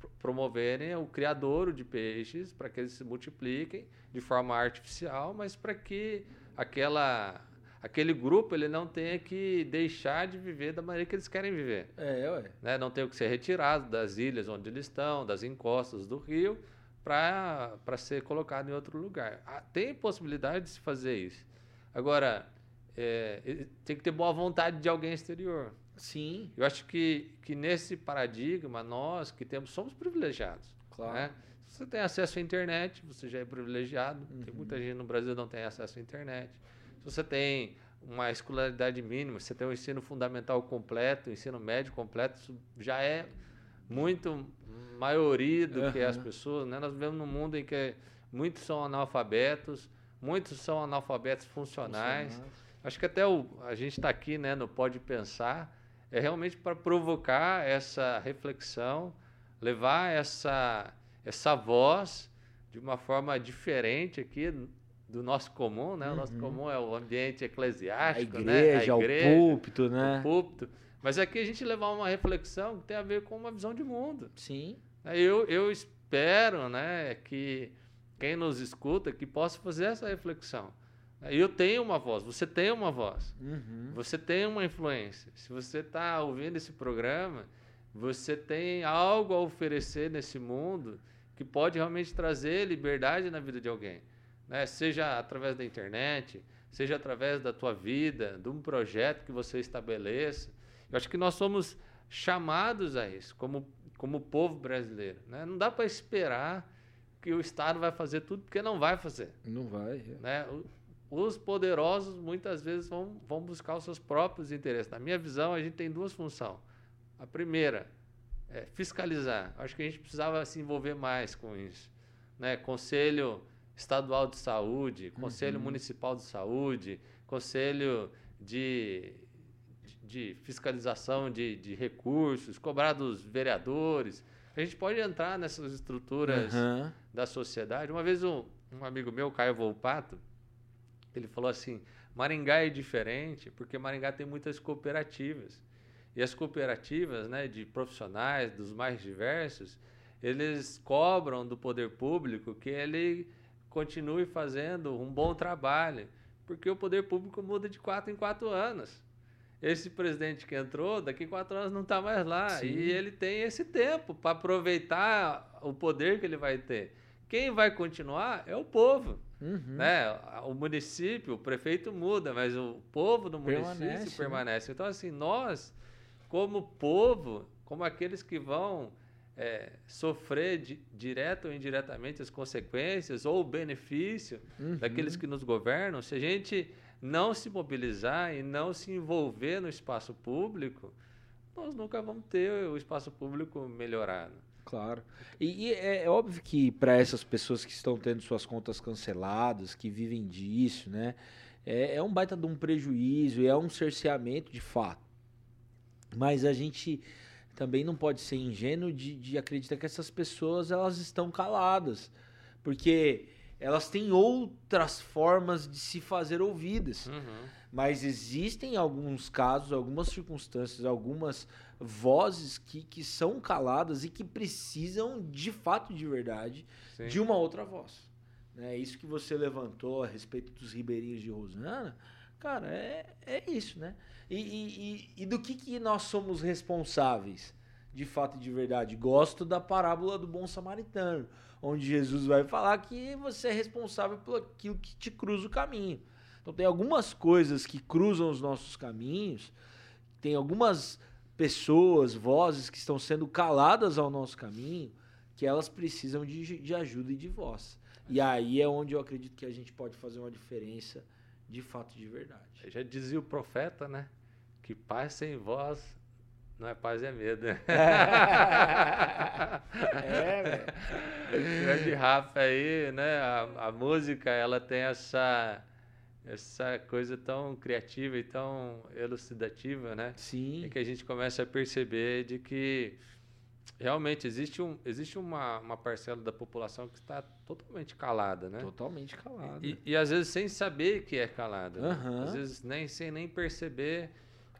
pro- promoverem o criadouro de peixes para que eles se multipliquem de forma artificial, mas para que aquela aquele grupo ele não tenha que deixar de viver da maneira que eles querem viver É, ué. né? não tenham que ser retirados das ilhas onde eles estão, das encostas do rio, para ser colocado em outro lugar. Ah, Tem possibilidade de se fazer isso. Agora, é, tem que ter boa vontade de alguém exterior. Sim, Eu acho que, que nesse paradigma, nós que temos, somos privilegiados. claro. Né? Você tem acesso à internet, você já é privilegiado. Tem Uhum. muita gente no Brasil que não tem acesso à internet. Se você tem uma escolaridade mínima, se você tem um ensino fundamental completo, um ensino médio completo, isso já é muito maioria do que as pessoas. Né? Nós vivemos num mundo em que muitos são analfabetos, muitos são analfabetos funcionais. Acho que até o, a gente está aqui né, no Pode Pensar é realmente para provocar essa reflexão, levar essa, essa voz de uma forma diferente aqui do nosso comum, né? O nosso Uhum. comum é o ambiente A eclesiástico, igreja, né? o púlpito, né? o púlpito. Mas aqui a gente levar uma reflexão que tem a ver com uma visão de mundo. Sim. Eu, eu espero né, que quem nos escuta que possa fazer essa reflexão. Eu tenho uma voz, você tem uma voz, Uhum. você tem uma influência. Se você está ouvindo esse programa, você tem algo a oferecer nesse mundo que pode realmente trazer liberdade na vida de alguém. Né? Seja através da internet, seja através da tua vida, de um projeto que você estabeleça. Eu acho que nós somos chamados a isso, como, como povo brasileiro. Né? Não dá para esperar que o Estado vai fazer tudo, porque não vai fazer Não vai. é. né? Os poderosos muitas vezes vão, vão buscar os seus próprios interesses. Na minha visão, a gente tem duas funções. A primeira é fiscalizar. Acho que a gente precisava se envolver mais com isso. Né? Conselho Estadual de Saúde, Conselho Uhum. Municipal de Saúde, Conselho de, de fiscalização de, de recursos, cobrar dos vereadores. A gente pode entrar nessas estruturas Aham. da sociedade. Uma vez um, um amigo meu, Caio Volpato, ele falou assim: Maringá é diferente porque Maringá tem muitas cooperativas. E as cooperativas, né, de profissionais dos mais diversos, eles cobram do poder público que ele continue fazendo um bom trabalho, porque o poder público muda de quatro em quatro anos. Esse presidente que entrou, daqui quatro anos não está mais lá. Sim. E ele tem esse tempo para aproveitar o poder que ele vai ter. Quem vai continuar é o povo. Uhum. Né? O município, o prefeito muda, mas o povo do município Permanece, né? permanece. Então, assim, nós, como povo, como aqueles que vão é, sofrer di- direto ou indiretamente as consequências ou o benefício Uhum. daqueles que nos governam, se a gente não se mobilizar e não se envolver no espaço público, nós nunca vamos ter o espaço público melhorado. Claro. E, e é, é óbvio que para essas pessoas que estão tendo suas contas canceladas, que vivem disso, né? É, é um baita de um prejuízo, é um cerceamento de fato. Mas a gente também não pode ser ingênuo de, de acreditar que essas pessoas elas estão caladas. Porque elas têm outras formas de se fazer ouvidas. Uhum. Mas existem alguns casos, algumas circunstâncias, algumas vozes que, que são caladas e que precisam, de fato, de verdade, Sim. de uma outra voz. Né? Isso que você levantou a respeito dos ribeirinhos de Rosana, cara, é, é isso, né? E, e, e, e do que, que nós somos responsáveis de fato e de verdade. Gosto da parábola do bom samaritano, onde Jesus vai falar que você é responsável por aquilo que te cruza o caminho. Então tem algumas coisas que cruzam os nossos caminhos, tem algumas pessoas, vozes que estão sendo caladas ao nosso caminho, que elas precisam de, de ajuda e de voz. E aí é onde eu acredito que a gente pode fazer uma diferença de fato de verdade. Já dizia o profeta, né? Que paz sem voz não é paz, é medo. é, velho. Grande Rafa aí, né? A, a música, ela tem essa essa coisa tão criativa e tão elucidativa, né? Sim. E que a gente começa a perceber de que realmente existe, um, existe uma, uma parcela da população que está totalmente calada, né? Totalmente calada. E, e, às vezes sem saber que é calada. Uhum. Né? Às vezes nem sem nem perceber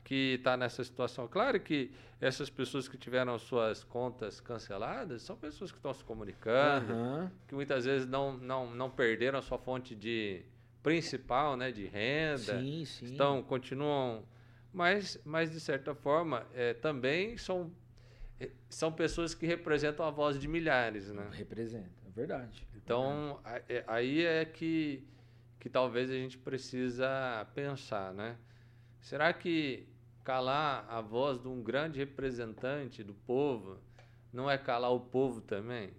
que está nessa situação. Claro que essas pessoas que tiveram suas contas canceladas são pessoas que estão se comunicando, uhum. que muitas vezes não, não, não perderam a sua fonte de principal, né, de renda. Sim, sim. Então, continuam... Mas, mas de certa forma, é, também são são pessoas que representam a voz de milhares, né? Representa, é verdade. Então, é. aí é que, que talvez a gente precisa pensar, né? Será que calar a voz de um grande representante do povo não é calar o povo também?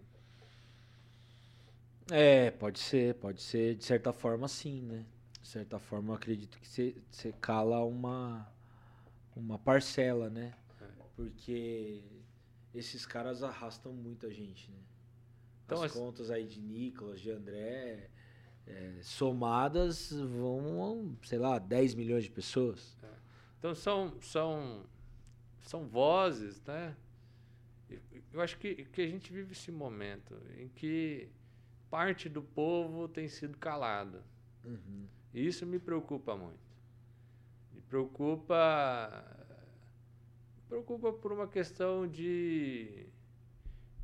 É, pode ser, pode ser, de certa forma sim, né? De certa forma eu acredito que você, você cala uma, uma parcela, né? É. Porque esses caras arrastam muita gente, né? Então, as, as contas aí de Nicolas, de André, é, somadas vão, sei lá, 10 milhões de pessoas. É. Então são, são, são vozes, né? Eu acho que, que a gente vive esse momento em que parte do povo tem sido calado. Uhum. E isso me preocupa muito. Me preocupa preocupa por uma questão de,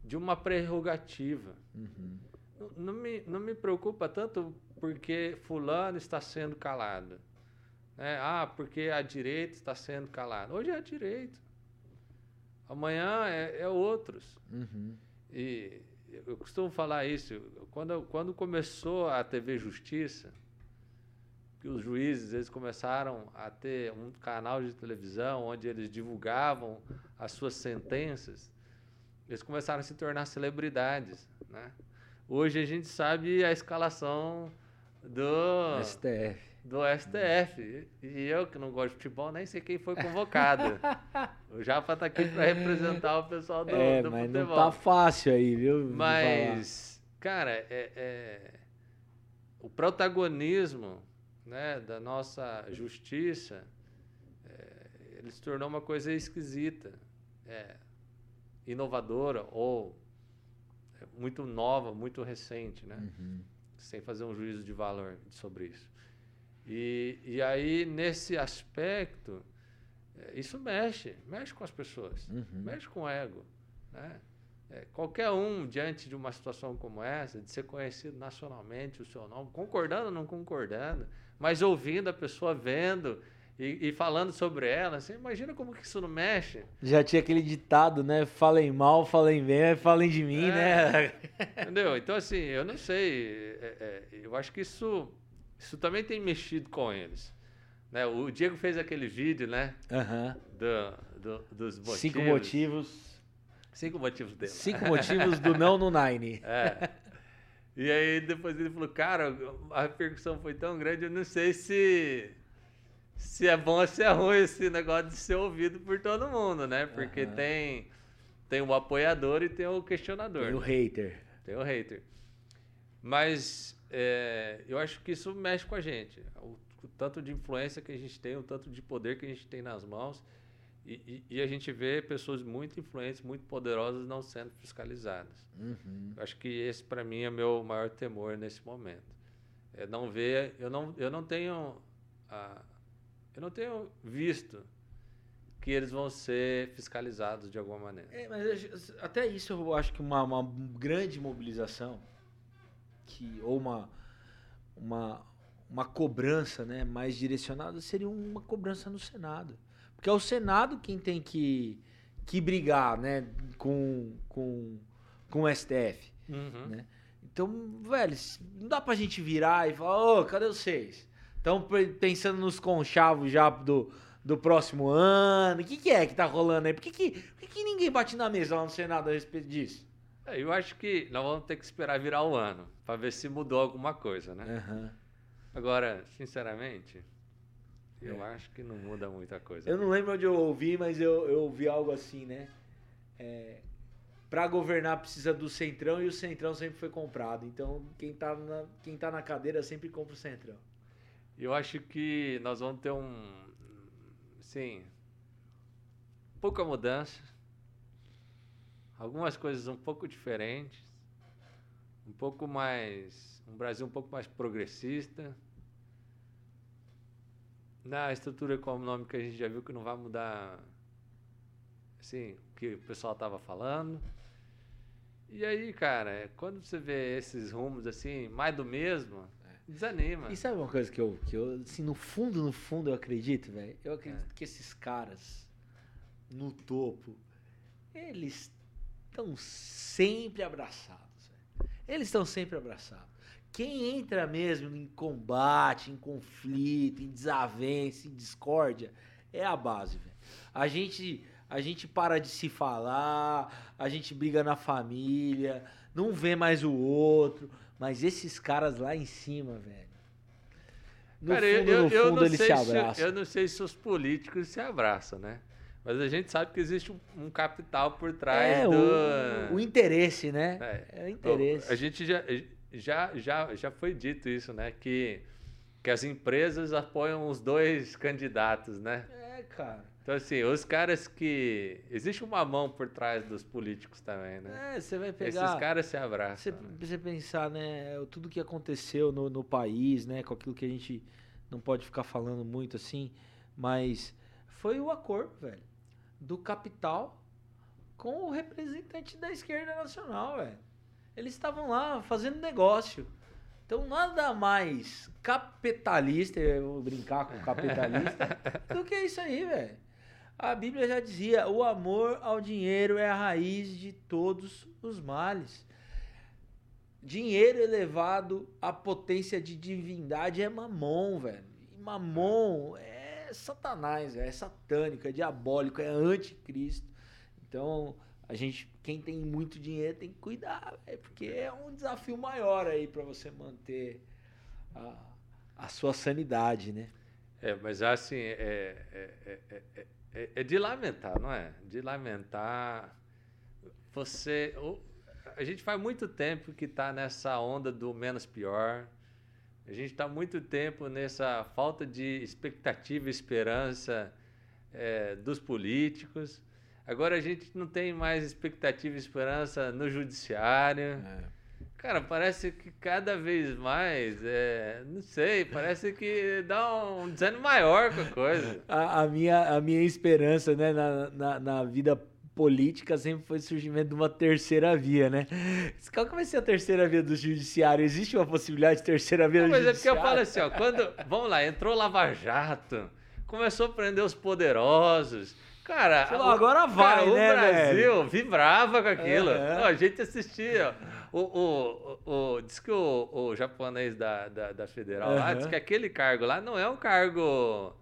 de uma prerrogativa. Uhum. Não, não, me, não me preocupa tanto porque fulano está sendo calado. Né? Ah, porque a direita está sendo calada. Hoje é a direita. Amanhã é, é outros. Uhum. E eu costumo falar isso. Quando, quando começou a TV Justiça, que os juízes eles começaram a ter um canal de televisão onde eles divulgavam as suas sentenças, eles começaram a se tornar celebridades, né? Hoje a gente sabe a escalação do STF. Do STF. E eu, que não gosto de futebol, nem sei quem foi convocado. o Japa está aqui para representar o pessoal do, é, do mas futebol. Não tá fácil aí, viu? Mas, cara, é, é, o protagonismo né, da nossa justiça, é, ele se tornou uma coisa esquisita, é, inovadora ou é, muito nova, muito recente, né? Uhum. Sem fazer um juízo de valor sobre isso. E, e aí, nesse aspecto, é, isso mexe, mexe com as pessoas, uhum. mexe com o ego, né? É, qualquer um, diante de uma situação como essa, de ser conhecido nacionalmente o seu nome, concordando ou não concordando, mas ouvindo a pessoa vendo e, e, falando sobre ela, você imagina como que isso não mexe? Já tinha aquele ditado, né? Falem mal, falem bem, falem de mim, é, né? Entendeu? Então, assim, eu não sei. É, é, eu acho que isso, isso também tem mexido com eles. Né? O Diego fez aquele vídeo, né? Uhum. Do, do, dos motivos. Cinco motivos. Cinco motivos dele. Cinco motivos do não no Nine. É. E aí depois ele falou, cara, a repercussão foi tão grande, eu não sei se se é bom ou se é ruim esse negócio de ser ouvido por todo mundo, né? Porque uhum. tem tem o apoiador e tem o questionador. Tem o hater. Tem o hater. Mas é, eu acho que isso mexe com a gente. O, o tanto de influência que a gente tem, o tanto de poder que a gente tem nas mãos. E, e, a gente vê pessoas muito influentes, muito poderosas não sendo fiscalizadas. Uhum. Acho que esse para mim é meu maior temor nesse momento. É não ver, eu não, eu não tenho, ah, eu não tenho visto que eles vão ser fiscalizados de alguma maneira. É, mas até isso eu acho que uma, uma grande mobilização, que ou uma uma uma cobrança, né, mais direcionada seria uma cobrança no Senado porque é o Senado quem tem que, que brigar, né, com, com, com o STF, Uhum. né? Então, velho, não dá pra gente virar e falar, ô, cadê vocês? Estão pensando nos conchavos já do, do próximo ano. O que, que é que tá rolando aí? Por que, que, por que, que ninguém bate na mesa lá no Senado a respeito disso? É, Eu acho que nós vamos ter que esperar virar o ano para ver se mudou alguma coisa, né? Aham. Agora, sinceramente, eu É. acho que não muda muita coisa. Eu não lembro onde eu ouvi, mas eu, eu ouvi algo assim, né? É, pra governar precisa do Centrão e o Centrão sempre foi comprado. Então, quem tá na, quem tá na cadeira sempre compra o Centrão. Eu acho que nós vamos ter um, sim, pouca mudança, algumas coisas um pouco diferentes, um pouco mais, um Brasil um pouco mais progressista. Na estrutura econômica a gente já viu que não vai mudar, assim, o que o pessoal estava falando. E aí, cara, é, quando você vê esses rumos assim, mais do mesmo, desanima. E sabe uma coisa que eu, que eu assim, no fundo, no fundo eu acredito, velho? Eu acredito É. que esses caras no topo, eles estão sempre abraçados. velho. Eles estão sempre abraçados. Quem entra mesmo em combate, em conflito, em desavença, em discórdia, é a base, velho. A gente, a gente para de se falar, a gente briga na família, não vê mais o outro, mas esses caras lá em cima, velho. No Cara, eu- fundo, eu, no eu fundo, eles sei se se, abraçam. eu não sei se os políticos se abraçam, né? Mas a gente sabe que existe um, um capital por trás É, do. o, o interesse, né? É. É, o interesse. A gente já, já, já, já foi dito isso, né? Que, que as empresas apoiam os dois candidatos, né? É, cara. Então, assim, os caras que. Existe uma mão por trás dos políticos também, né? É, você vai Esses pegar. caras se Você, abraçam. né? você pensar, né, tudo que aconteceu no, no país, né, com aquilo que a gente não pode ficar falando muito assim, mas foi o acordo, velho, do capital com o representante da esquerda nacional, velho. Eles estavam lá fazendo negócio. Então, nada mais capitalista, eu vou brincar com capitalista, do que isso aí, velho. A Bíblia já dizia: o amor ao dinheiro é a raiz de todos os males. Dinheiro elevado à potência de divindade é mamon, velho. E mamon é satanás, véio, é satânico, é diabólico, é anticristo. Então, a gente, quem tem muito dinheiro tem que cuidar, véio, porque é um desafio maior aí para você manter a, a sua sanidade, né? É, mas assim, é, é, é, é, é, é de lamentar, não é? De lamentar. Você. a gente faz muito tempo que está nessa onda do menos pior. A gente está muito tempo nessa falta de expectativa e esperança é, dos políticos. Agora a gente não tem mais expectativa e esperança no judiciário. Cara, parece que cada vez mais, é, não sei, parece que dá um desânimo maior com a coisa. A, a minha, a minha esperança né, na, na, na vida política sempre foi o surgimento de uma terceira via, né? Qual que vai ser a terceira via do judiciário? Existe uma possibilidade de terceira via Não, do mas é porque judiciário? eu falo assim, ó, quando, vamos lá, entrou Lava Jato, começou a prender os poderosos, cara, lá, agora vai, cara, né, o Brasil velho? vibrava com aquilo, Aham. Não, a gente assistia, o, o, o, o- diz que o, o japonês da, da, da Federal lá, diz que aquele cargo lá não é um cargo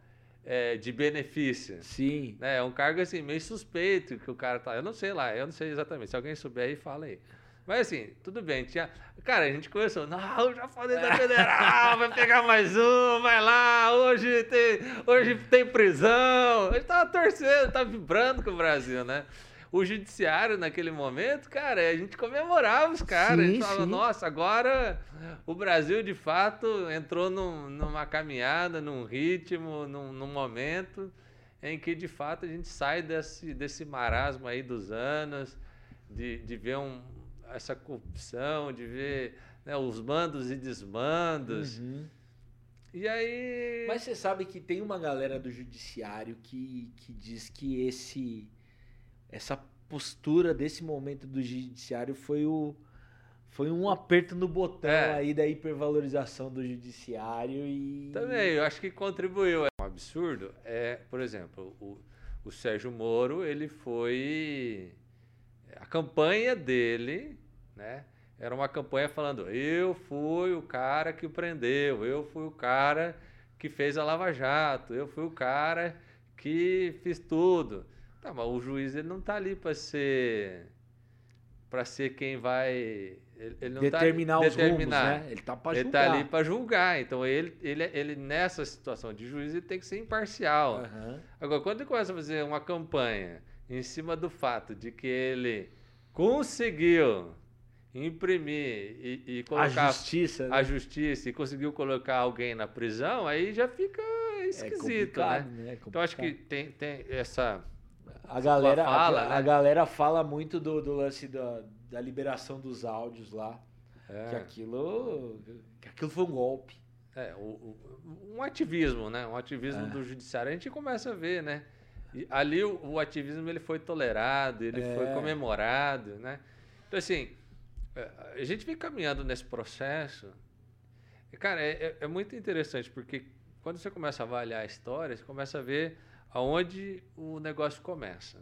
é, de benefício, Sim. né? É um cargo assim meio suspeito que o cara tá. Eu não sei lá, eu não sei exatamente. Se alguém souber aí, fala aí. Mas assim, tudo bem, tinha. Cara, a gente começou, não, já falei da federal, vai pegar mais um, vai lá, hoje tem, hoje tem prisão. A gente tava torcendo, tava vibrando com o Brasil, né? O judiciário naquele momento, cara, a gente comemorava os caras. a gente falava, sim. nossa, agora o Brasil de fato entrou num- numa caminhada, num ritmo, num, num momento em que de fato a gente sai desse, desse marasmo aí dos anos, de, de ver um, essa corrupção, de ver né, os mandos e desmandos. Uhum. E aí. Mas você sabe que tem uma galera do judiciário que, que diz que esse essa postura desse momento do judiciário foi o foi um aperto no botão É. aí da hipervalorização do judiciário e Também, eu acho que contribuiu. Um absurdo é, por exemplo, o, o Sérgio Moro, ele foi. A campanha dele, né? Era uma campanha falando: eu fui o cara que o prendeu, eu fui o cara que fez a Lava Jato, eu fui o cara que fiz tudo. Tá, mas o juiz ele não tá ali para ser para ser quem vai ele, ele não determinar tá os determinar. rumos, né? Ele tá para julgar. Ele tá ali para julgar. Então ele, ele, ele nessa situação de juiz ele tem que ser imparcial. Uhum. Agora quando ele começa a fazer uma campanha em cima do fato de que ele conseguiu imprimir e, e colocar a justiça, né? a justiça e conseguiu colocar alguém na prisão, aí já fica é esquisito, é né? né? É então acho que tem, tem essa a galera fala, a, né? a, galera fala muito do, do lance da, da liberação dos áudios lá, é. que aquilo que aquilo foi um golpe. É, o, o, um ativismo, né? Um ativismo é. do judiciário. A gente começa a ver, né? E ali o, o, ativismo ele foi tolerado, ele foi é. comemorado, né? Então assim, a gente vem caminhando nesse processo. Cara, é, é, é, muito interessante, porque quando você começa a avaliar a história, você começa a ver aonde o negócio começa.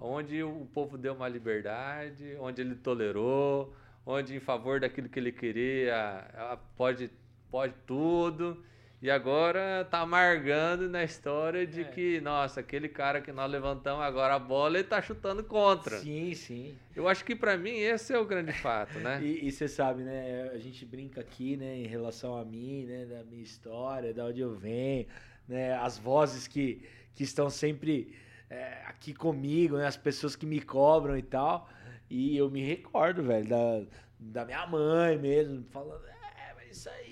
Onde o povo deu uma liberdade, onde ele tolerou, onde em favor daquilo que ele queria, pode, pode tudo. E agora tá amargando na história de é. que, nossa, aquele cara que nós levantamos agora a bola, ele tá chutando contra. Sim, sim. Eu acho que para mim esse é o grande fato, né? e você sabe, né? A gente brinca aqui, né, em relação a mim, né, da minha história, da onde eu venho, né, as vozes que, que estão sempre é, aqui comigo, né, as pessoas que me cobram e tal. E eu me recordo, velho, da, da minha mãe mesmo, falando, é, mas isso aí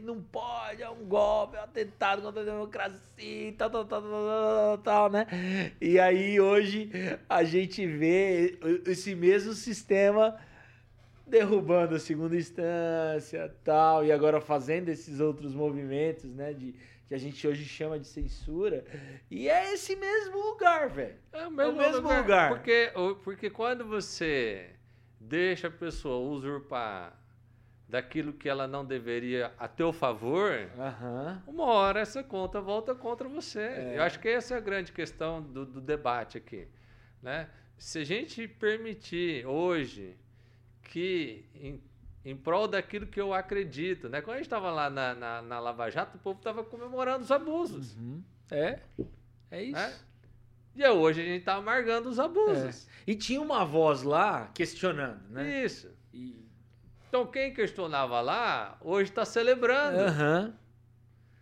não pode, é um golpe, é um atentado contra a democracia, tal, tal, tal, tal, tal, né? E aí hoje a gente vê esse mesmo sistema derrubando a segunda instância, tal, e agora fazendo esses outros movimentos, né, de que a gente hoje chama de censura. E é esse mesmo lugar, velho. É o mesmo, é o mesmo lugar. lugar. Porque, porque quando você deixa a pessoa usurpar daquilo que ela não deveria a teu favor, uhum. uma hora essa conta volta contra você. É. Eu acho que essa é a grande questão do, do debate aqui. Né? Se a gente permitir hoje que, em, em prol daquilo que eu acredito, né? quando a gente estava lá na, na, na, Lava Jato, o povo estava comemorando os abusos. Uhum. É, é isso. Né? E hoje a gente está amargando os abusos. É. E tinha uma voz lá questionando, né? Isso. E então quem questionava lá, hoje está celebrando. Uhum.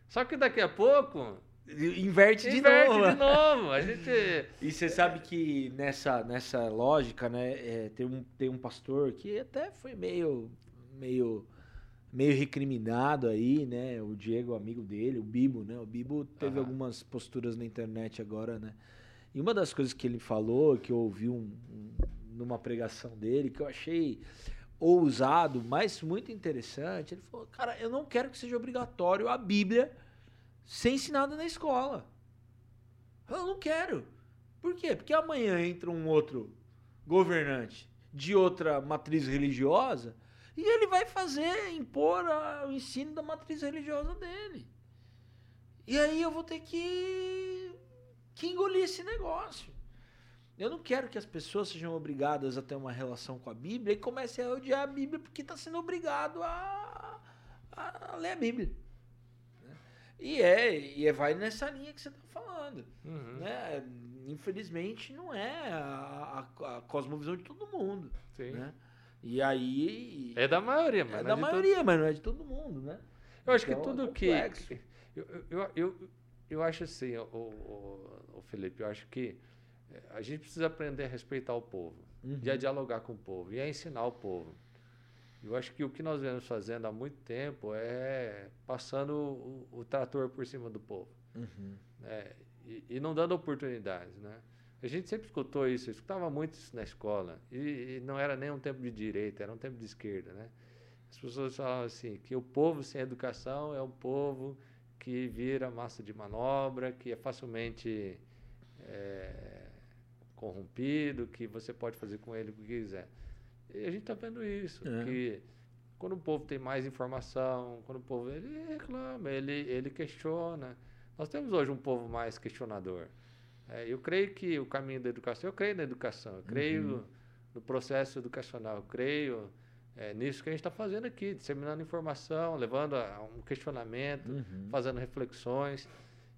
Só que daqui a pouco. Inverte de inverte novo. de novo. A gente... E você sabe que nessa, nessa lógica, né, é, tem, um, tem um pastor que até foi meio, meio, meio recriminado aí, né? O Diego, amigo dele, o Bibo, né? O Bibo teve uhum. algumas posturas na internet agora, né? E uma das coisas que ele falou, que eu ouvi um, um, numa pregação dele, que eu achei ousado, mas muito interessante. Ele falou: Cara, eu não quero que seja obrigatório a Bíblia ser ensinada na escola. Eu não quero. Por quê? Porque amanhã entra um outro governante de outra matriz religiosa e ele vai fazer, impor a, o ensino da matriz religiosa dele. E aí eu vou ter que, que engolir esse negócio. Eu não quero que as pessoas sejam obrigadas a ter uma relação com a Bíblia e comecem a odiar a Bíblia porque está sendo obrigado a, a, ler a Bíblia. Né? E é, e é, vai nessa linha que você está falando. Uhum. Né? Infelizmente, não é a, a, a, cosmovisão de todo mundo. Sim. Né? E aí. É da maioria, mas. É da é maioria, todo... mas não é de todo mundo, né? Eu acho então, que tudo é que. Eu, eu, eu, eu, acho assim, o, o, o Felipe, eu acho que a gente precisa aprender a respeitar o povo, uhum. e a dialogar com o povo, e a ensinar o povo. Eu acho que o que nós vemos fazendo há muito tempo é passando o, o trator por cima do povo. Uhum. Né? E, e, não dando oportunidades, né? A gente sempre escutou isso, eu escutava muito isso na escola. E, e, não era nem um tempo de direita, era um tempo de esquerda, né? As pessoas falavam assim, que o povo sem educação é um povo que vira massa de manobra, que é facilmente... É, corrompido, que você pode fazer com ele o que quiser. E a gente está vendo isso, é. que quando o povo tem mais informação, quando o povo ele reclama, ele, ele questiona. Nós temos hoje um povo mais questionador. É, eu creio que o caminho da educação, eu creio na educação, eu creio Uhum. no processo educacional, eu creio é, nisso que a gente está fazendo aqui, disseminando informação, levando a, um questionamento, Uhum. fazendo reflexões.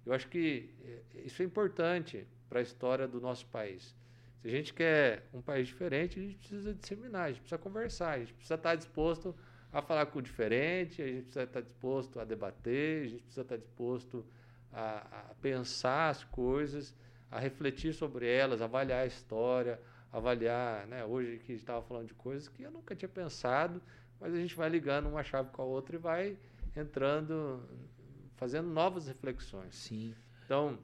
Eu acho que eh, isso é importante para a história do nosso país. Se a gente quer um país diferente, a gente precisa disseminar, a gente precisa conversar, a gente precisa estar disposto a falar com o diferente, a gente precisa estar disposto a debater, a gente precisa estar disposto a, a pensar as coisas, a refletir sobre elas, avaliar a história, avaliar, né? Hoje que a gente estava falando de coisas que eu nunca tinha pensado, mas a gente vai ligando uma chave com a outra e vai entrando, fazendo novas reflexões. Sim. Então,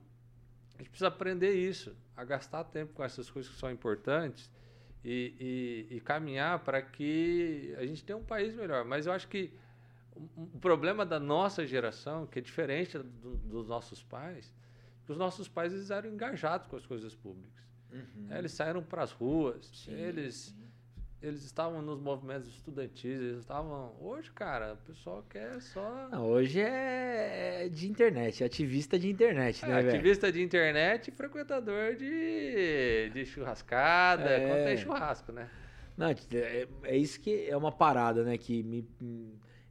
a gente precisa aprender isso, a gastar tempo com essas coisas que são importantes e, e- e caminhar para que a gente tenha um país melhor. Mas eu acho que o, problema da nossa geração, que é diferente do- dos nossos pais, que os nossos pais eles eram engajados com as coisas públicas. Uhum. É, Eles saíram para as ruas, Sim, eles, sim. Eles estavam nos movimentos estudantis, eles estavam. Hoje, cara, o pessoal quer só. Não, hoje é de internet, é ativista de internet, É, né, velho? ativista de internet e frequentador de, de churrascada, É. quando tem churrasco, né? Não, é, é isso que é uma parada, né? Que me,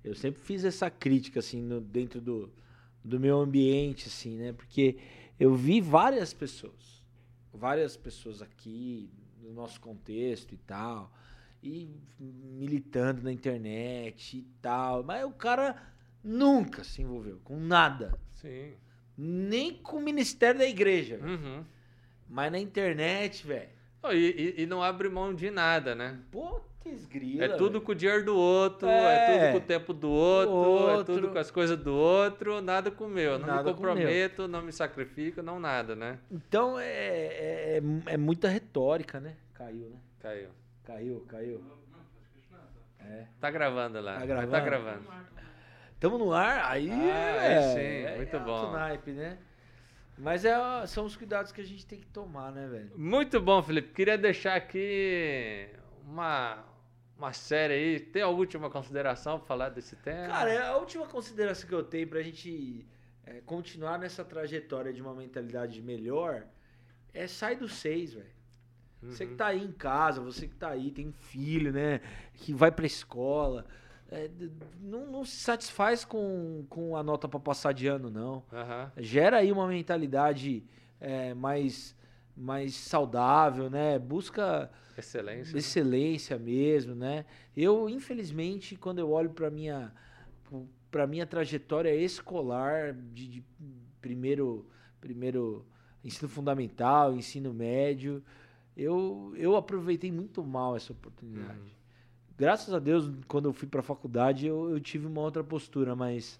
eu sempre fiz essa crítica, assim, no- dentro do, do meu ambiente, assim, né? Porque eu vi várias pessoas, várias pessoas aqui, no nosso contexto e tal, e militando na internet e tal, mas o cara nunca se envolveu com nada, Sim. nem com o ministério da igreja. Uhum. mas na internet, velho. Oh, e, e- não abre mão de nada, né? Putz, grila. É tudo velho. com o dinheiro do outro, É. é, tudo com o tempo do outro, é outro. tudo com as coisas do outro, nada com o meu. Não Nada me com comprometo, não me sacrifico, não nada, né? Então é, é, é- é muita retórica, né? Caiu, né? Caiu. Caiu, caiu. É. Tá gravando lá. Tá gravando? Tá gravando. Tamo no ar, aí. Ah, é, sim, é muito alto bom. naipe, né? Mas é, são os cuidados que a gente tem que tomar, né, velho? Muito bom, Felipe. Queria deixar aqui uma, uma série aí. Tem alguma última consideração para falar desse tema? Cara, é a última consideração que eu tenho pra gente é, continuar nessa trajetória de uma mentalidade melhor é sai do seis, velho. Você que Uhum. tá aí em casa, você que tá aí, tem filho, né? Que vai pra escola. é, não, não se satisfaz com, com a nota pra passar de ano, não. Aham. Gera aí uma mentalidade é, mais, mais saudável, né? Busca Excelência. excelência mesmo, né? Eu, infelizmente, quando eu olho para minha para minha trajetória escolar de, de primeiro primeiro ensino fundamental, ensino médio, eu, eu aproveitei muito mal essa oportunidade. Uhum. Graças a Deus, quando eu fui para a faculdade, eu, eu tive uma outra postura, mas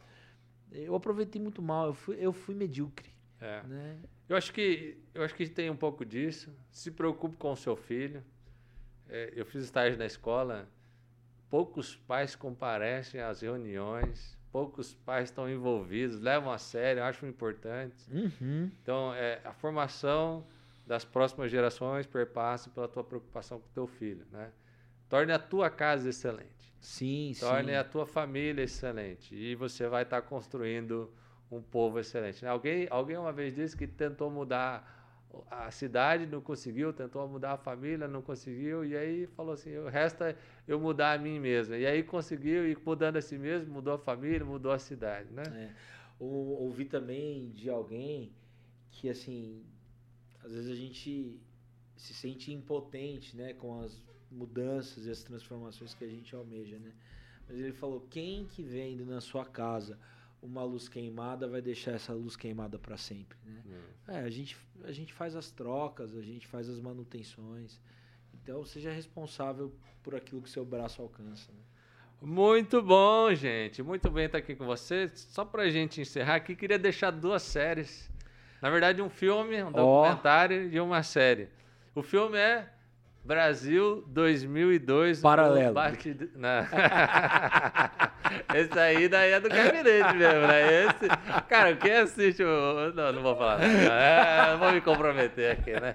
eu aproveitei muito mal, eu fui, eu fui medíocre, É. né? Eu acho que eu acho que tem um pouco disso. Se preocupe com o seu filho. É, eu fiz estágio na escola. Poucos pais comparecem às reuniões. Poucos pais estão envolvidos, levam a sério, acham importante. Uhum. Então, é, a formação das próximas gerações perpassa pela tua preocupação com o teu filho, né? Torne a tua casa excelente. Sim, Torne sim. a tua família excelente. E você vai estar construindo um povo excelente. né? Alguém, alguém uma vez disse que tentou mudar a cidade, não conseguiu, tentou mudar a família, não conseguiu, e aí falou assim, o resta eu mudar a mim mesmo. E aí conseguiu, e mudando a si mesmo, mudou a família, mudou a cidade, né? É. Ou, ouvi também de alguém que, assim, às vezes a gente se sente impotente, né, com as mudanças e as transformações que a gente almeja, né? Mas ele falou: quem que vendo na sua casa uma luz queimada vai deixar essa luz queimada para sempre, né? É, a gente, a gente faz as trocas, a gente faz as manutenções. Então, seja responsável por aquilo que seu braço alcança. Né? Muito bom, gente. Muito bem estar aqui com você. Só pra gente encerrar aqui, queria deixar duas séries. Na verdade, um filme, um documentário e uma série. O filme é Brasil 2002. Paralelo. Bate- Não. Esse aí daí é do gabinete mesmo, né? Esse... Cara, quem assiste o... Não, não vou falar. Não, É, não vou me comprometer aqui, né?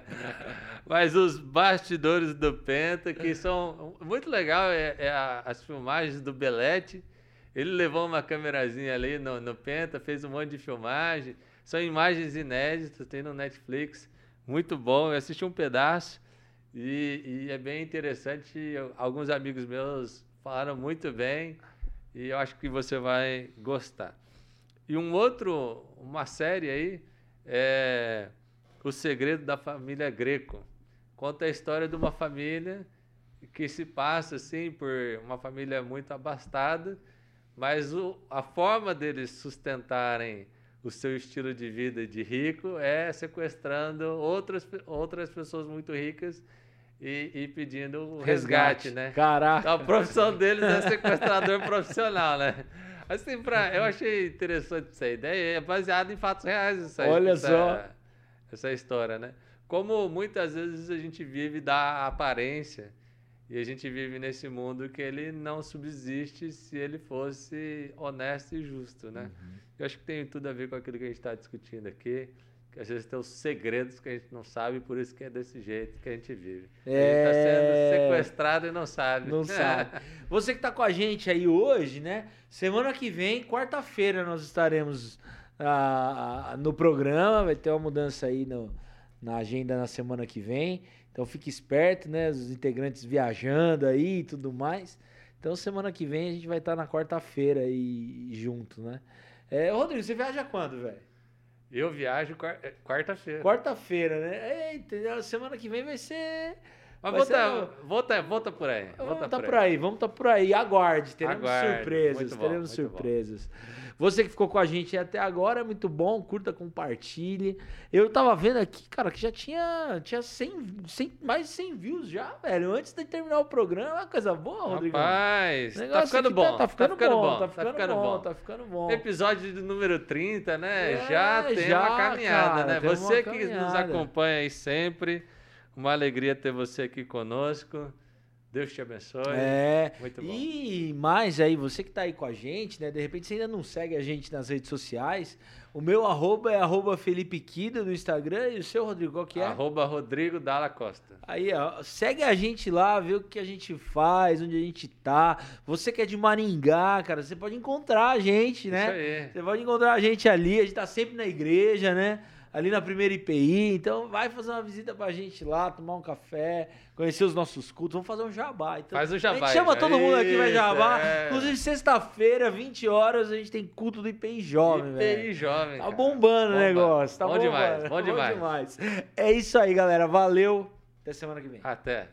Mas os bastidores do Penta, que são muito legal, é, é a- as filmagens do Belete. Ele levou uma câmerazinha ali no, no Penta, fez um monte de filmagem. São imagens inéditas, tem no Netflix. Muito bom. Eu assisti um pedaço e, e é bem interessante. Alguns amigos meus falaram muito bem e eu acho que você vai gostar. E um outro, uma série aí é O Segredo da Família Greco. Conta a história de uma família que se passa assim por uma família muito abastada, mas o, a forma deles sustentarem o seu estilo de vida de rico é sequestrando outras, outras pessoas muito ricas e, e pedindo o resgate, resgate, né? Caraca! Então, a profissão deles é sequestrador profissional, né? Assim, pra, eu achei interessante essa ideia, é baseado em fatos reais essa, Olha essa, só. essa história, né? Como muitas vezes a gente vive da aparência e a gente vive nesse mundo que ele não subsiste se ele fosse honesto e justo, né? Uhum. Eu acho que tem tudo a ver com aquilo que a gente está discutindo aqui, que às vezes tem os segredos que a gente não sabe, por isso que é desse jeito que a gente vive. É... A gente está sendo sequestrado e não sabe. Não sabe. Você que está com a gente aí hoje, né? Semana que vem, quarta-feira, nós estaremos ah, no programa, vai ter uma mudança aí no, na agenda na semana que vem. Então fique esperto, né? Os integrantes viajando aí e tudo mais. Então semana que vem a gente vai estar na quarta-feira aí junto, né? É, Rodrigo, você viaja quando, velho? Eu viajo é, quarta-feira. Quarta-feira, né? Eita, semana que vem vai ser. Mas volta, ser... volta, volta por aí. Vamos estar tá por aí. aí, vamos tá por aí. Aguarde, teremos Aguarde. surpresas. Bom, teremos surpresas. Bom. Você que ficou com a gente até agora, é muito bom. Curta, compartilhe. Eu tava vendo aqui, cara, que já tinha, tinha 100, 100, mais de 100 views já, velho. Antes de terminar o programa, uma coisa boa, Rodrigo. Rapaz, tá ficando bom. Tá, tá, ficando, tá ficando bom, bom, tá ficando, tá ficando bom, bom, Tá ficando bom. Episódio do número 30, né? É, já tem já, uma caminhada, cara, né? Você que nos acompanha aí sempre. Uma alegria ter você aqui conosco. Deus te abençoe. É. Muito bom. E mais aí, você que está aí com a gente, né? De repente você ainda não segue a gente nas redes sociais. O meu arroba é arroba Felipe Kida no Instagram e o seu, Rodrigo, qual que é? Arroba Rodrigo Dalla Costa. Aí, ó, segue a gente lá, vê o que a gente faz, onde a gente tá. Você que é de Maringá, cara, você pode encontrar a gente, né? Isso aí. Você pode encontrar a gente ali, a gente tá sempre na igreja, né? Ali na primeira IPI. Então, vai fazer uma visita pra gente lá, tomar um café, conhecer os nossos cultos. Vamos fazer um jabá. Então, Faz um jabá. A gente chama todo mundo aqui, vai jabá. É. Inclusive, sexta-feira, 20 horas, a gente tem culto do IPI Jovem, IPI velho. Jovem. Tá bombando o negócio. Tá bom bom demais. bom demais. É isso aí, galera. Valeu. Até semana que vem. Até.